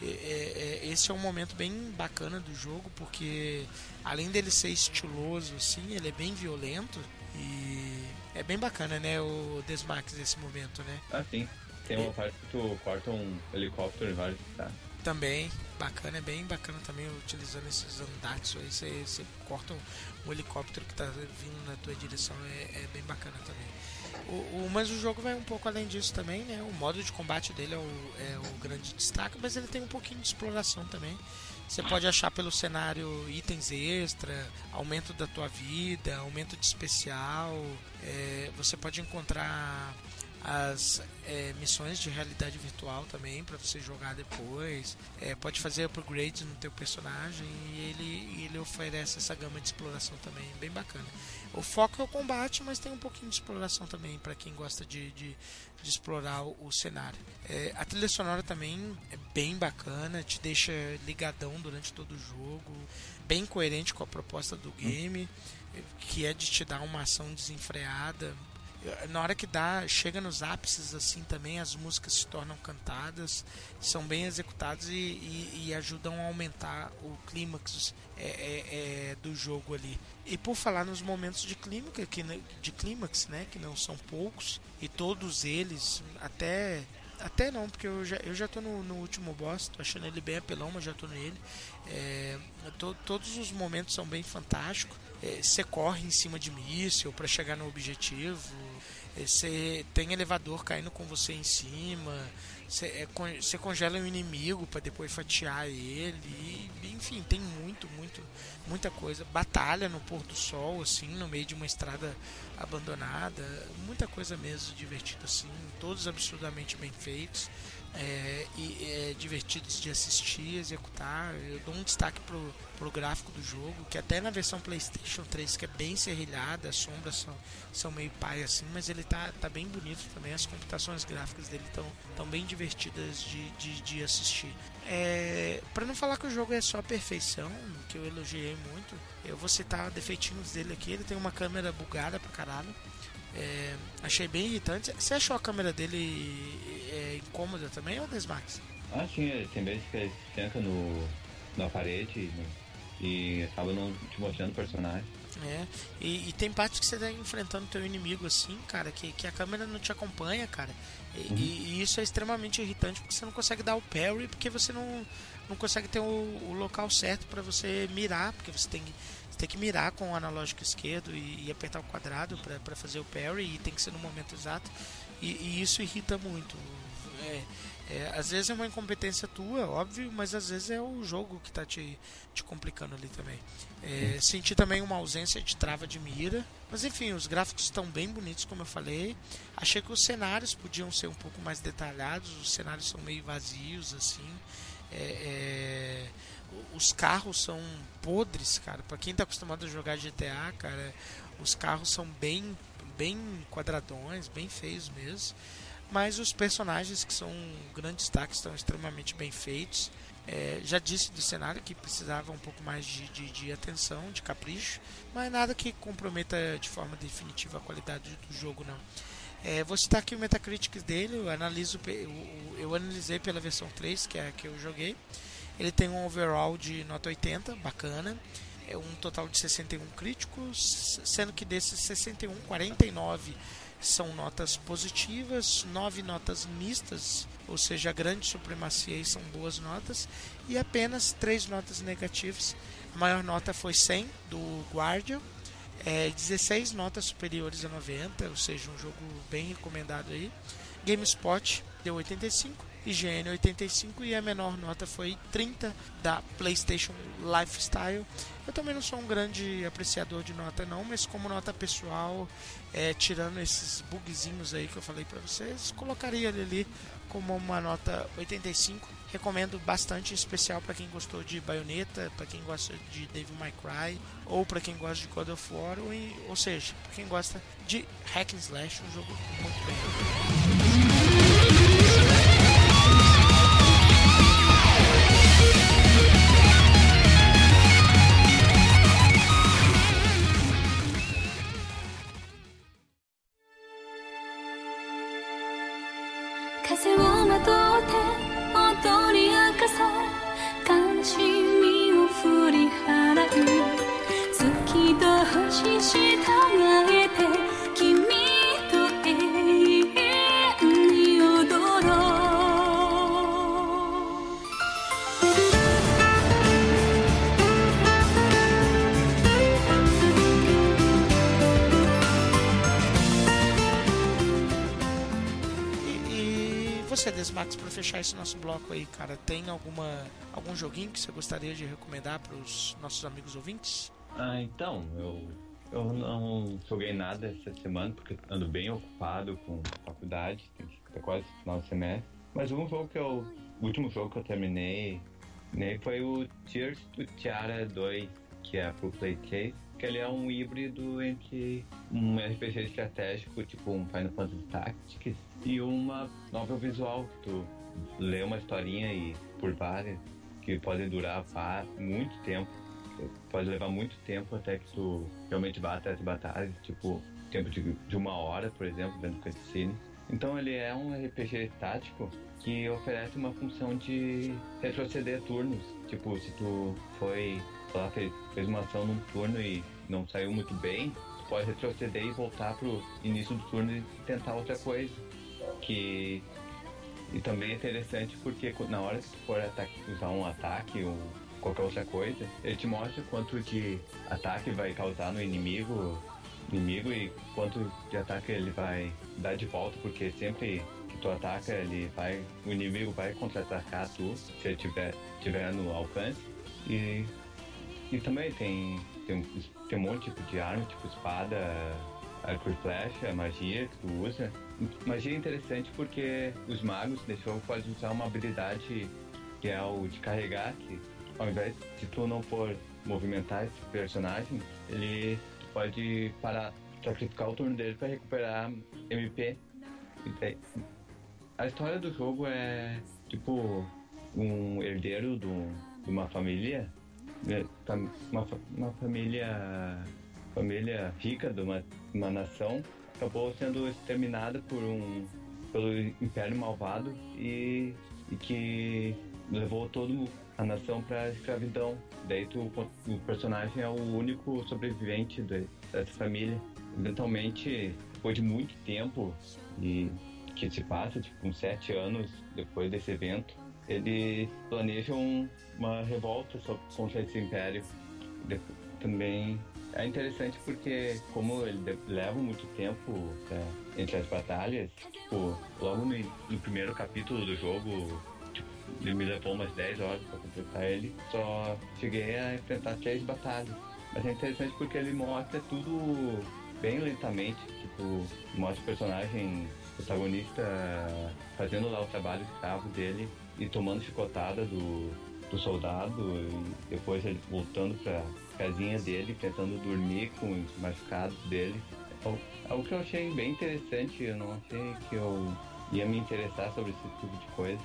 É, é, esse é um momento bem bacana do jogo, porque além dele ser estiloso, assim, ele é bem violento e é bem bacana, né, o Desmax nesse momento, né? Ah, sim. Tem uma parte que tu corta um helicóptero em vários tá? Também, bacana, é bem bacana também utilizando esses andates aí, você, você corta um, um, helicóptero que está vindo na tua direção, é, é bem bacana também. O, o, mas o jogo vai um pouco além disso também, né? O modo de combate dele é o, é o grande destaque, mas ele tem um pouquinho de exploração também. Você pode achar pelo cenário itens extra, aumento da tua vida, aumento de especial. É, você pode encontrar as é, missões de realidade virtual também para você jogar depois. É, pode fazer upgrades no teu personagem e ele, ele oferece essa gama de exploração também, bem bacana. O foco é o combate, mas tem um pouquinho de exploração também para quem gosta de, de, de explorar o, cenário. É, a trilha sonora também é bem bacana, te deixa ligadão durante todo o jogo, bem coerente com a proposta do game, que é de te dar uma ação desenfreada na hora que dá, chega nos ápices assim também, as músicas se tornam cantadas, são bem executadas e, e, e ajudam a aumentar o clímax é, é, é, do jogo ali. E por falar nos momentos de clímax, que, de clímax, né, que não são poucos, e todos eles, até até não, porque eu já, eu já tô no, no último boss, tô achando ele bem apelão, mas já tô nele. É, to, todos os momentos são bem fantásticos. É, você corre em cima de míssil para chegar no objetivo. É, você tem elevador caindo com você em cima. Você, é, congela um inimigo para depois fatiar ele. E, enfim, tem muito, muito, muita coisa. Batalha no pôr do sol, assim, no meio de uma estrada abandonada. Muita coisa mesmo divertida, assim. Todos absurdamente bem feitos é, e é, divertidos de assistir, executar. Eu dou um destaque pro, pro gráfico do jogo, que até na versão PlayStation 3, que é bem serrilhada, as sombras são, são meio pai assim, mas ele tá, tá bem bonito também. As computações gráficas dele estão tão bem divertidas de, de, de assistir. É, para não falar que o jogo é só perfeição, que eu elogiei muito, eu vou citar defeitinhos dele aqui. Ele tem uma câmera bugada pra caralho. É, achei bem irritante. Você achou a câmera dele é, incômoda também ou Desmax? Ah, sim, tem vezes que ele senta no, na parede e acaba não te mostrando o personagem. É, e, e, tem partes que você tá enfrentando teu inimigo assim, cara, que, que a câmera não te acompanha, cara. E, uhum. e, e, isso é extremamente irritante porque você não consegue dar o parry, porque você não, não consegue ter o, o local certo para você mirar, porque você tem, você tem que mirar com o analógico esquerdo e, e apertar o quadrado para fazer o parry, e tem que ser no momento exato. E, isso irrita muito. É, é, às vezes é uma incompetência tua, óbvio, mas às vezes é o jogo que tá te, te complicando ali também. É, senti também uma ausência de trava de mira, mas enfim, os gráficos estão bem bonitos, como eu falei. Achei que os cenários podiam ser um pouco mais detalhados, os cenários são meio vazios, assim. É, é, os carros são podres, cara. Para quem tá acostumado a jogar GTA, cara, os carros são bem, bem quadradões, bem feios mesmo. Mas os personagens que são grandes destaques estão extremamente bem feitos. É, já disse do cenário que precisava um pouco mais de, de, de, atenção, de capricho, mas nada que comprometa de forma definitiva a qualidade do jogo, não. É, vou citar aqui o Metacritic dele, eu, analiso, eu, analisei pela versão 3, que é a que eu joguei. Ele tem um overall de nota 80, bacana. É um total de 61 críticos, sendo que desses 61, 49 são notas positivas, 9 notas mistas, ou seja, grande supremacia e são boas notas, e apenas 3 notas negativas. A maior nota foi 100 do Guardian, é, 16 notas superiores a 90, ou seja, um jogo bem recomendado aí. GameSpot deu 85, IGN 85 e a menor nota foi 30 da PlayStation Lifestyle. Eu também não sou um grande apreciador de nota não, mas como nota pessoal, é, tirando esses bugzinhos aí que eu falei para vocês, colocaria ele ali como uma nota 85. Recomendo bastante, especial para quem gostou de Bayonetta, para quem gosta de Devil May Cry, ou para quem gosta de God of War, ou, ou seja, para quem gosta de Hack and Slash, um jogo muito bem. CDs, Max, para fechar esse nosso bloco aí, cara, tem alguma algum joguinho que você gostaria de recomendar para os nossos amigos ouvintes? Ah, então, eu eu não joguei nada essa semana porque ando bem ocupado com faculdade, tá quase final do semestre. Mas um jogo que eu. O último jogo que eu terminei né, foi o Tears to Tiara 2, que é pro Play Case, que ele é um híbrido entre um RPG estratégico, tipo um Final Fantasy Tactics, e uma novel visual, que tu lê uma historinha e por várias, que pode durar muito tempo pode levar muito tempo até que tu realmente vá até as batalhas, tipo, tempo de, de uma hora, por exemplo, vendo cutscene. Então ele é um RPG tático que oferece uma função de retroceder turnos. Tipo, se tu foi, lá, fez, fez uma ação num turno e não saiu muito bem, tu pode retroceder e voltar pro início do turno e tentar outra coisa. Que e também é interessante porque na hora que tu for usar um ataque ou qualquer outra coisa, ele te mostra quanto de ataque vai causar no inimigo, inimigo e quanto de ataque ele vai dar de volta, porque sempre que tu ataca, ele vai, o inimigo vai contra-atacar tu, se ele tiver, tiver no alcance. E, e também tem, tem, tem um monte tipo de arma, tipo espada, arco e flecha, magia que tu usa. Magia é interessante porque os magos desse jogo podem usar uma habilidade que é o de carregar, que ao invés de tu não for movimentar esse personagem, ele pode parar, sacrificar o turno dele para recuperar MP. E daí- A história do jogo é tipo um herdeiro de uma família, né, uma, uma família família rica de uma, uma nação acabou sendo exterminada por um pelo Império Malvado e, e que levou toda a nação para escravidão. Daí tu, o personagem é o único sobrevivente de- dessa família. Eventualmente, depois de muito tempo e que se passa, tipo uns sete anos depois desse evento, eles planejam uma revolta contra esse império. Também É interessante porque, como ele leva muito tempo é, entre as batalhas, tipo, logo no, no primeiro capítulo do jogo, tipo, ele me levou umas 10 horas pra completar ele, só cheguei a enfrentar três batalhas. Mas é interessante porque ele mostra tudo bem lentamente, tipo, mostra o personagem protagonista fazendo lá o trabalho escravo dele e tomando chicotada do, do soldado e depois ele voltando pra casinha dele, tentando dormir com os machucados dele. É o que eu achei bem interessante, eu não achei que eu ia me interessar sobre esse tipo de coisa.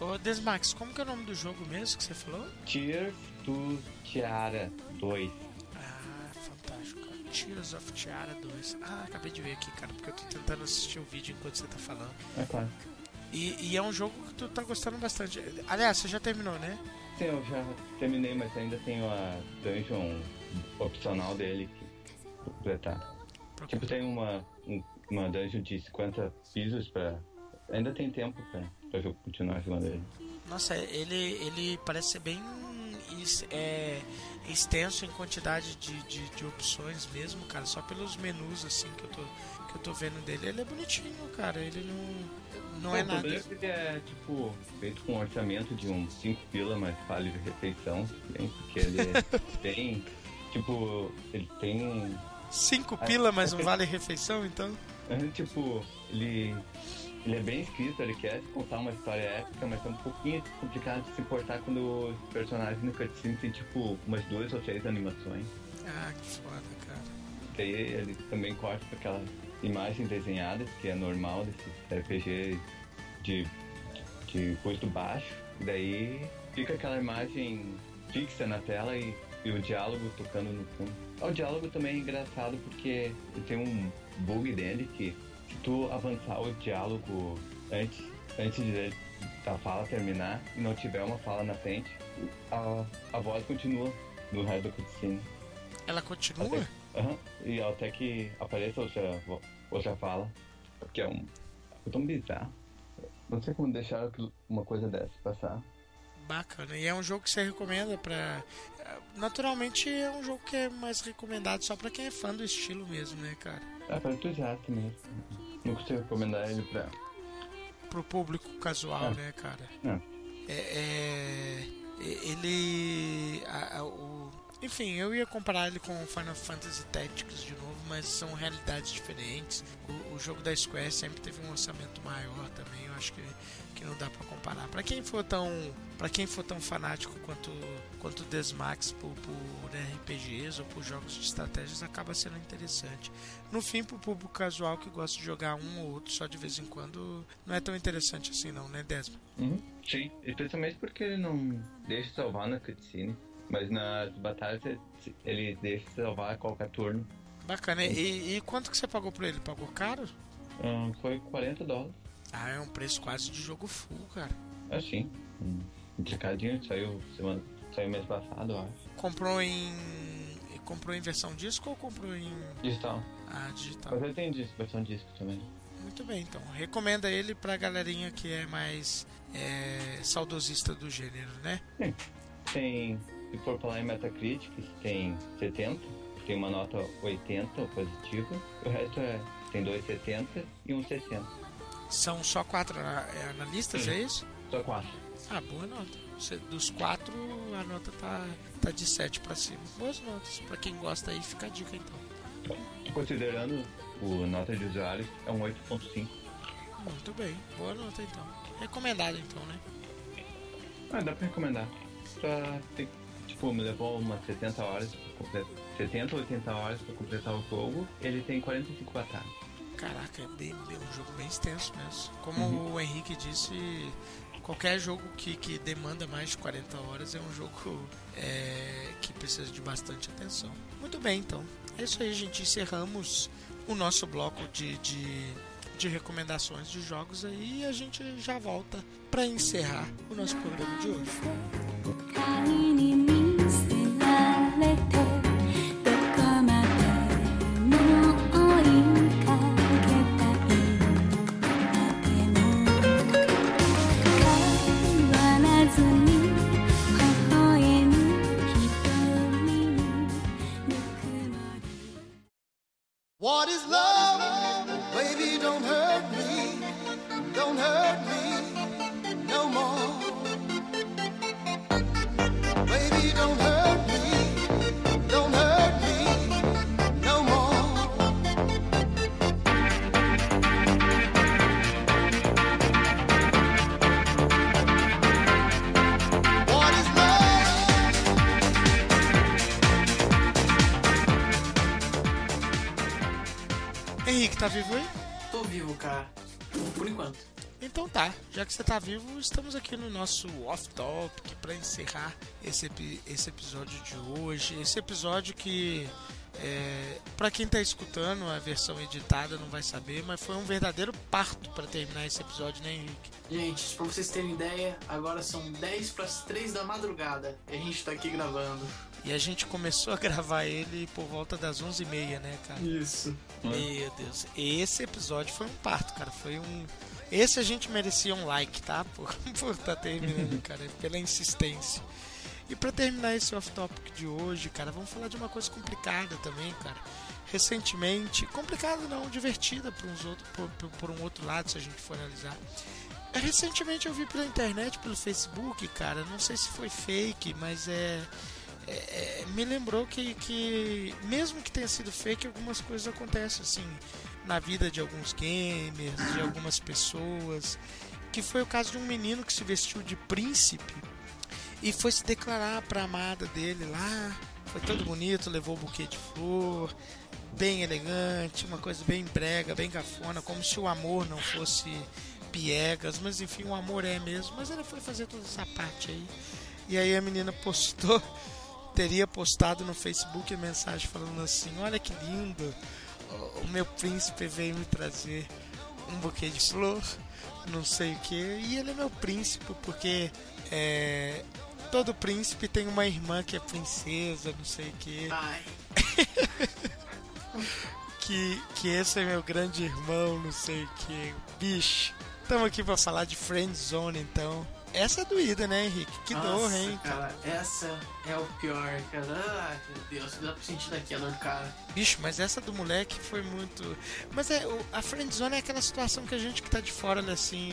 Ô, Desmax, como que é o nome do jogo mesmo que você falou? Tears to Tiara 2. Ah, fantástico, cara. Tears of Tiara 2. Ah, acabei de ver aqui, cara, porque eu tô tentando assistir o vídeo enquanto você tá falando. É claro. E, e é um jogo que tu tá gostando bastante. Aliás, você já terminou, né? Sim, eu já terminei, mas ainda tenho a dungeon opcional dele que completar. Tipo, tem uma, um- uma dungeon de 50 pisos pra. Ainda tem tempo pra, pra eu continuar jogando ele. Nossa, ele, ele parece ser bem é, extenso em quantidade de, de, de opções mesmo, cara. Só pelos menus assim que eu tô, que eu tô vendo dele. Ele é bonitinho, cara. Ele não, não é o nada. é que ele é, tipo, feito com um orçamento de uns 5 pila, mas vale de refeição, bem, porque ele é bem. Tipo, ele tem. Cinco pila, mas um vale refeição, então? É, tipo, ele, ele é bem escrito, ele quer contar uma história épica, mas é um pouquinho complicado de se importar quando os personagens no cutscene tem tipo umas duas ou três animações. Ah, que foda, cara. Daí ele também corta aquela imagem desenhada, que é normal desses RPG de, de custo baixo. Daí fica aquela imagem fixa na tela e, e o diálogo tocando no fundo. O diálogo também é engraçado porque tem um bug dele que se tu avançar o diálogo antes, antes de, da fala terminar e não tiver uma fala na frente, a, a voz continua no resto do cutscene. Ela continua? E até que apareça outra, outra fala, que é um. É tão bizarro. Não sei como deixar uma coisa dessa passar. Bacana. E é um jogo que você recomenda pra. Naturalmente é um jogo que é mais recomendado só pra quem é fã do estilo mesmo, né, cara? É para entusiasta mesmo. Não consigo recomendar ele pra. Pro público casual, É. né, cara? Não. É, é- ele. a- a- o- enfim, eu ia comparar ele com Final Fantasy Tactics de novo, mas são realidades diferentes. O, o jogo da Square sempre teve um orçamento maior também, eu acho que, que não dá pra comparar. Pra quem for tão, para quem for tão fanático quanto quanto o Desmax por, por RPGs ou por jogos de estratégias, acaba sendo interessante. No fim, pro público casual que gosta de jogar um ou outro só de vez em quando, não é tão interessante assim não, né, Desma? Uhum. Sim, especialmente porque ele não deixa salvar na cutscene. Mas nas batalhas ele- deixa salvar a qualquer turno. Bacana. E, e quanto que você pagou por ele? Pagou caro? Ahn, foi 40 dólares. Ah, é um preço quase de jogo full, cara. Assim. Um complicadinho, saiu semana. Saiu mês passado, eu acho. Comprou em. Comprou em versão disco ou comprou em. Digital. Ah, digital. Mas ele tem disco, versão disco também. Muito bem, então. Recomenda ele pra galerinha que é mais é, saudosista do gênero, né? Sim. Tem, se for falar em Metacritic, tem 70, tem uma nota 80 positiva, o resto é tem 2,70 e um 60. São só quatro é, analistas, Sim. é isso? Só 4. Ah, boa nota. Você- dos quatro, a nota tá, tá de 7 pra cima. Boas notas. Pra quem gosta aí, fica a dica então. Considerando o nota de usuários, é um 8.5. Muito bem. Boa nota então. Recomendado então, né? Ah, dá pra recomendar. Só tem, tipo, me levou umas 70 horas, pra completar, 70 ou 80 horas pra completar o jogo. Ele tem 45 batalhas. Caraca, é bem, bem- um jogo bem extenso mesmo. Como Uhum. o Henrique disse, qualquer jogo que, que demanda mais de 40 horas é um jogo é, que precisa de bastante atenção. Muito bem, então. É isso aí, gente. Encerramos o nosso bloco de, de, de recomendações de jogos aí e a gente já volta para encerrar o nosso programa de hoje. Que você tá vivo, estamos aqui no nosso off-topic para encerrar esse, esse episódio de hoje. Esse episódio que, é, para quem tá escutando a versão editada não vai saber, mas foi um verdadeiro parto para terminar esse episódio, né, Henrique? Gente, pra vocês terem ideia, agora são 10 pras 3 da madrugada e a gente tá aqui gravando. E a gente começou a gravar ele por volta das 11h30, né, cara? Isso. Meu Deus, esse episódio foi um parto, cara. Foi um. Esse a gente merecia um like, tá? Por, por tá terminando, cara, pela insistência. E pra terminar esse off-topic de hoje, cara, vamos falar de uma coisa complicada também, cara. Recentemente, complicada não, divertida por, uns outro, por, por- por um outro lado, se a gente for analisar. É, Recentemente eu vi pela internet, pelo Facebook, cara, não sei se foi fake, mas é. é- é, me lembrou que, que, mesmo que tenha sido fake, algumas coisas acontecem assim na vida de alguns gamers, de algumas pessoas. Que foi o caso de um menino que se vestiu de príncipe e foi se declarar pra amada dele lá. Foi todo bonito, levou um buquê de flor, bem elegante, uma coisa bem brega, bem cafona, como se o amor não fosse piegas, mas enfim, o amor é mesmo. Mas ele foi fazer toda essa parte aí. E aí a menina postou, teria postado no Facebook a mensagem falando assim: Olha que lindo, o- meu príncipe veio me trazer um buquê de flor, não sei o que, e ele é meu príncipe, porque é, todo príncipe tem uma irmã que é princesa, não sei o que. Que, que esse é meu grande irmão, não sei o que. Bicho, estamos aqui pra falar de Friend Zone então. Essa é doída, né, Henrique? Que dor, Nossa, hein? cara, essa é o pior, cara. Ai, meu Deus, dá pra sentir daqui a dor do cara. Bicho, mas essa do moleque foi muito. Mas é, a friendzone é aquela situação que a gente que tá de fora, né, assim.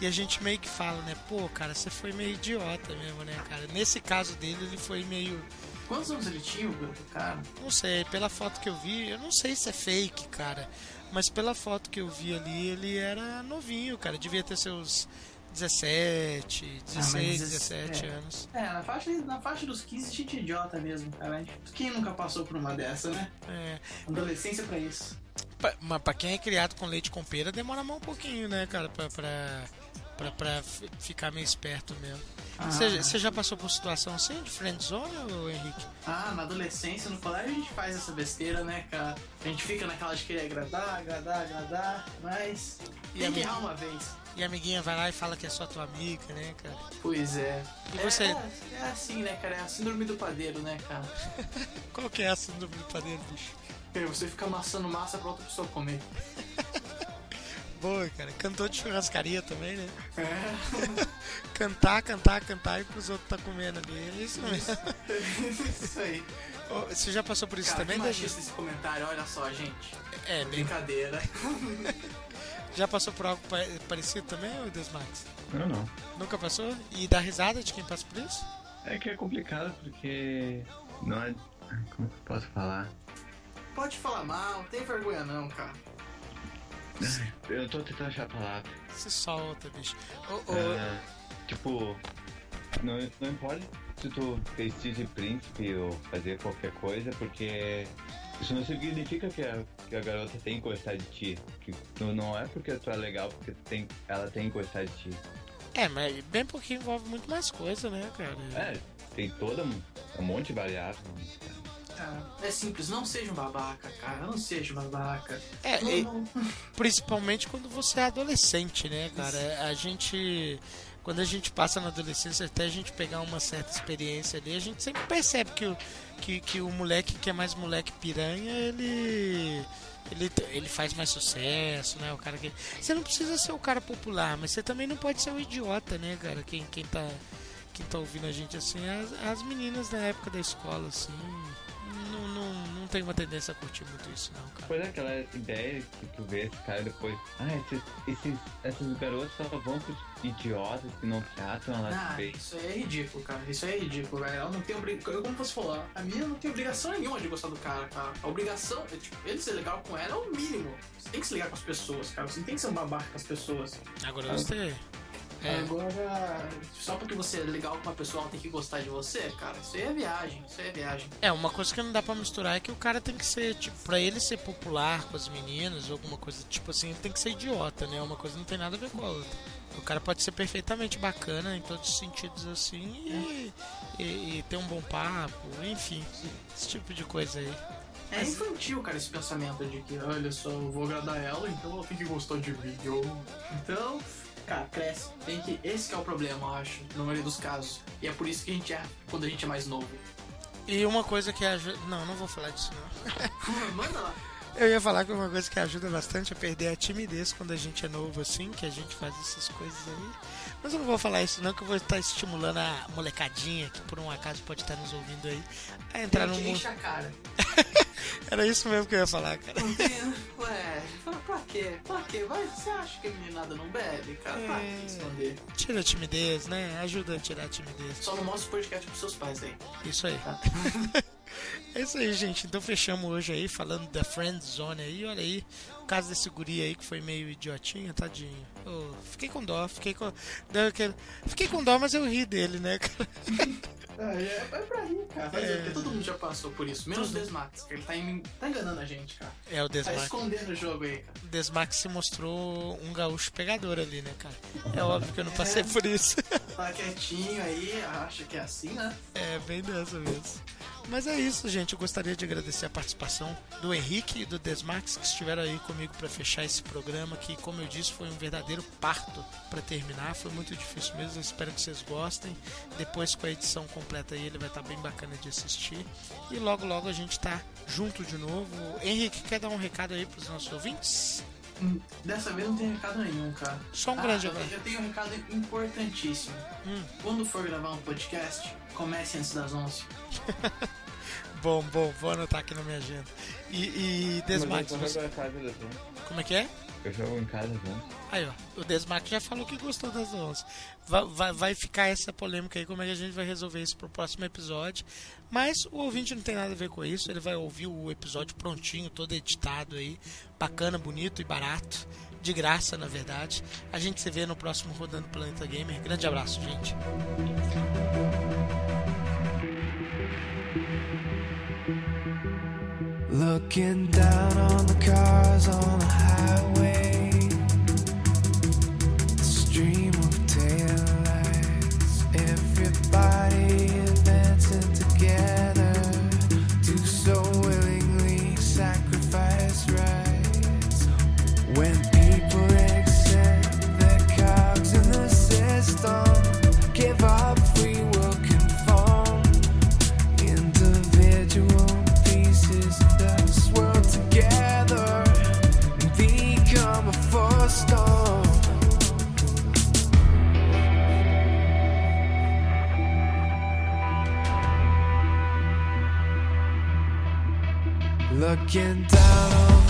E a gente meio que fala, né? Pô, cara, você foi meio idiota mesmo, né, cara? Nesse caso dele, ele foi meio. Quantos anos ele tinha, o cara? Não sei, pela foto que eu vi, eu não sei se é fake, cara. Mas pela foto que eu vi ali, ele era novinho, cara. Devia ter seus 17, 16, 17 é. anos. É, na faixa, na faixa dos 15, gente é idiota mesmo, cara. Gente- Quem nunca passou por uma dessa, né? É. Adolescência pra isso. Pa- Mas pra quem é criado com leite com pera, demora mais um pouquinho, né, cara? Pra, pra, pra, pra ficar meio esperto mesmo. Ah. Você você já passou por situação assim, de friendzone, ô Henrique? Ah, na adolescência, no colégio, a gente faz essa besteira, né, cara? A gente fica naquela de querer agradar, agradar, agradar, mas E tem que errar uma vez. E a amiguinha vai lá e fala que é só tua amiga, né, cara? Pois é. E você? É, é assim, né, cara? É a síndrome do padeiro, né, cara? Qual que é a síndrome do padeiro, bicho? É, Você fica amassando massa pra outra pessoa comer. Boa, cara. Cantor de churrascaria também, né? É. cantar, cantar, cantar e pros outros tá comendo ali. É isso mesmo. Isso aí. Ô, Você já passou por isso Cara, também, que machista esse comentário, olha só, gente. É, bem... Brincadeira. Já passou por algo pa- parecido também, ô Desmax? Eu não. Nunca passou? E dá risada de quem passa por isso? É que é complicado porque não é. Como que eu posso falar? Pode falar mal, não tem vergonha não, cara. Eu tô tentando achar a palavra. Se solta, bicho. Ô, É, tipo, não, não importa se tu vestir de príncipe ou fazer qualquer coisa, porque isso não significa que a, que a garota tem que gostar de ti. Que tu, não é porque tu é legal, porque tem, ela tem que gostar de ti. É, mas bem pouquinho envolve muito mais coisa, né, cara? É, tem toda um, um monte de É simples, não seja um babaca, cara. Não seja um babaca. É, Não- e- não- principalmente quando você é adolescente, né, cara? A gente. Quando a gente passa na adolescência, até a gente pegar uma certa experiência ali, a gente sempre percebe que o, que, que o moleque que é mais moleque piranha, ele. Ele, ele faz mais sucesso, né? O cara que. Você não precisa ser o cara popular, mas você também não pode ser um idiota, né, cara? Quem, quem, tá, quem tá ouvindo a gente assim, as, as meninas da época da escola, assim. Tenho uma tendência a curtir muito isso, não, cara. Pois é, aquela ideia que tu vê esse cara depois. Ah, esses, esses, esses garotos só vão pros idiotas que não tratam elas Ah, isso aí é ridículo, cara. Isso aí é ridículo, velho. Ela não tem obrigação. Como você falou, a minha não tem obrigação nenhuma de gostar do cara, cara. A obrigação, é, tipo, ele ser legal com ela é o mínimo. Você tem que se ligar com as pessoas, cara. Você não tem que ser um babaca com as pessoas. Agora eu gostei. É. Agora, só porque você é legal com uma pessoa, ela tem que gostar de você, cara. Isso aí é viagem. Isso aí é viagem. É, uma coisa que não dá pra misturar é que o cara tem que ser, tipo, pra ele ser popular com as meninas, ou alguma coisa, tipo assim, ele tem que ser idiota, né? Uma coisa não tem nada a ver com a outra. O cara pode ser perfeitamente bacana em todos os sentidos assim e, e, e ter um bom papo, enfim, esse tipo de coisa aí. É infantil, cara, esse pensamento de que, olha só, eu vou agradar ela, então ela tem que gostar de mim. Então, cara, cresce. Tem que. Esse que é o problema, eu acho, na maioria dos casos. E é por isso que a gente erra quando a gente é mais novo. E uma coisa que ajuda. Não, não vou falar disso não. Manda lá. Eu ia falar que uma coisa que ajuda bastante a perder a timidez quando a gente é novo assim, que a gente faz essas coisas aí. Mas eu não vou falar isso não, que eu vou estar estimulando a molecadinha, que por um acaso pode estar nos ouvindo aí, a entrar no mundo. enche a cara. Era isso mesmo que eu ia falar, cara. Ué, pra, quê? Pra quê? Vai, você acha que a meninada não bebe, cara? Pra que esconder? Tira a timidez, né? Ajuda a tirar a timidez. Só não mostra o podcast pros seus pais aí. Isso aí. É isso aí, gente. Então fechamos hoje aí falando da Friend Zone aí. Olha aí, caso desse guri aí que foi meio idiotinho, tadinho. Ô, fiquei com dó, fiquei com. Fiquei com dó, mas eu ri dele, né, cara? É, é pra rir, cara. É. Todo mundo já passou por isso. Menos o Desmax, que ele tá, em- tá enganando a gente, cara. É, o Tá Desmax. escondendo o jogo aí, cara. O Desmax se mostrou um gaúcho pegador ali, né, cara? É óbvio que eu não passei por isso. Tá quietinho aí, acha que é assim, né? É, bem dessa vez. Mas é isso, gente. Eu gostaria de agradecer a participação do Henrique e do Desmax que estiveram aí comigo para fechar esse programa, que, como eu disse, foi um verdadeiro parto para terminar. Foi muito difícil mesmo. Eu espero que vocês gostem. Depois, com a edição completa aí, ele vai estar bem bacana de assistir. E logo, logo a gente tá junto de novo. Henrique, quer dar um recado aí pros nossos ouvintes? Hum, Dessa vez não tem recado nenhum, cara. Só um Ah, grande eu, abraço. eu tenho um recado importantíssimo. Hum. Quando for gravar um podcast, comece antes das 11. Bom, bom, vou anotar aqui na minha agenda. E, e você- 11. como é que é? Eu jogo em casa às 11. Aí, ó, o Desmax já falou que gostou das 11. Vai, vai, vai ficar essa polêmica aí, como é que a gente vai resolver isso pro próximo episódio. Mas o ouvinte não tem nada a ver com isso, ele vai ouvir o episódio prontinho, todo editado aí, bacana, bonito e barato, de graça, na verdade. A gente se vê no próximo Rodando Planeta Gamer. Grande abraço, gente. Looking down on the cars on the highway, the stream of taillights, everybody advancing together to so willingly sacrifice rights. When people accept their cogs in the system, give up Looking down on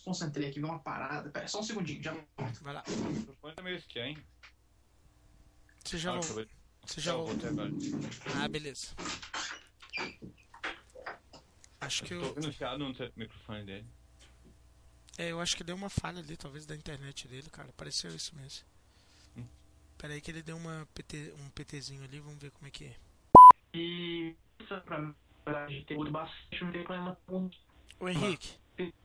desconcentrei aqui, vi uma parada. Pera, só um segundinho, já volto. Vai lá. O microfone tá meio estranho. Você já voltou. Você já voltou. Ah, beleza. Acho que Tô eu. ouvindo chiado no microfone dele. É, eu acho que deu uma falha ali, talvez da internet dele, cara. Pareceu isso mesmo. Hum. Pera aí que ele deu uma PT, um PTzinho ali, vamos ver como é que é. E isso é pra mim, pra gente ter muito bastante, não tem problema com Ô Henrique,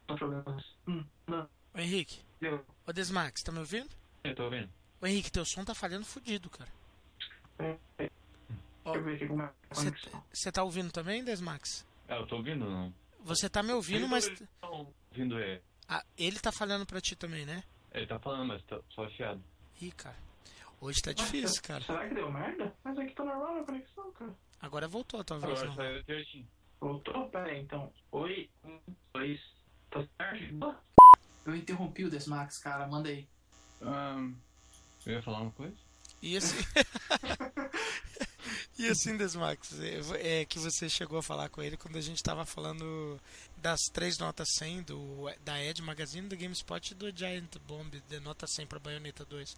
problemas. Hum, não, ô Henrique, deu. ô Desmax, tá me ouvindo? Eu tô ouvindo. Ô Henrique, teu som tá falhando fudido, cara. É, é. Deixa eu ver aqui como é a. Você tá ouvindo também, Desmax? Ah, eu tô ouvindo não? Você tá me ouvindo, mas. Eu tô ouvindo ele. Ah, ele tá falando pra ti também, né? Ele tá falando, mas tá só chiado. Ih, cara. Hoje tá difícil, cara. Será que deu merda? Mas aqui tá normal a conexão, cara. Agora voltou, talvez Agora não. saiu certinho. Voltou? Pera aí, então. Oi, um, dois. Eu interrompi o Desmax, cara. Manda aí. Ahn, eu ia falar uma coisa? E assim. e assim, Desmax, é, é que você chegou a falar com ele quando a gente tava falando das três notas 100 do, da Ed Magazine, do GameSpot e do Giant Bomb, de nota 100 pra Bayonetta 2.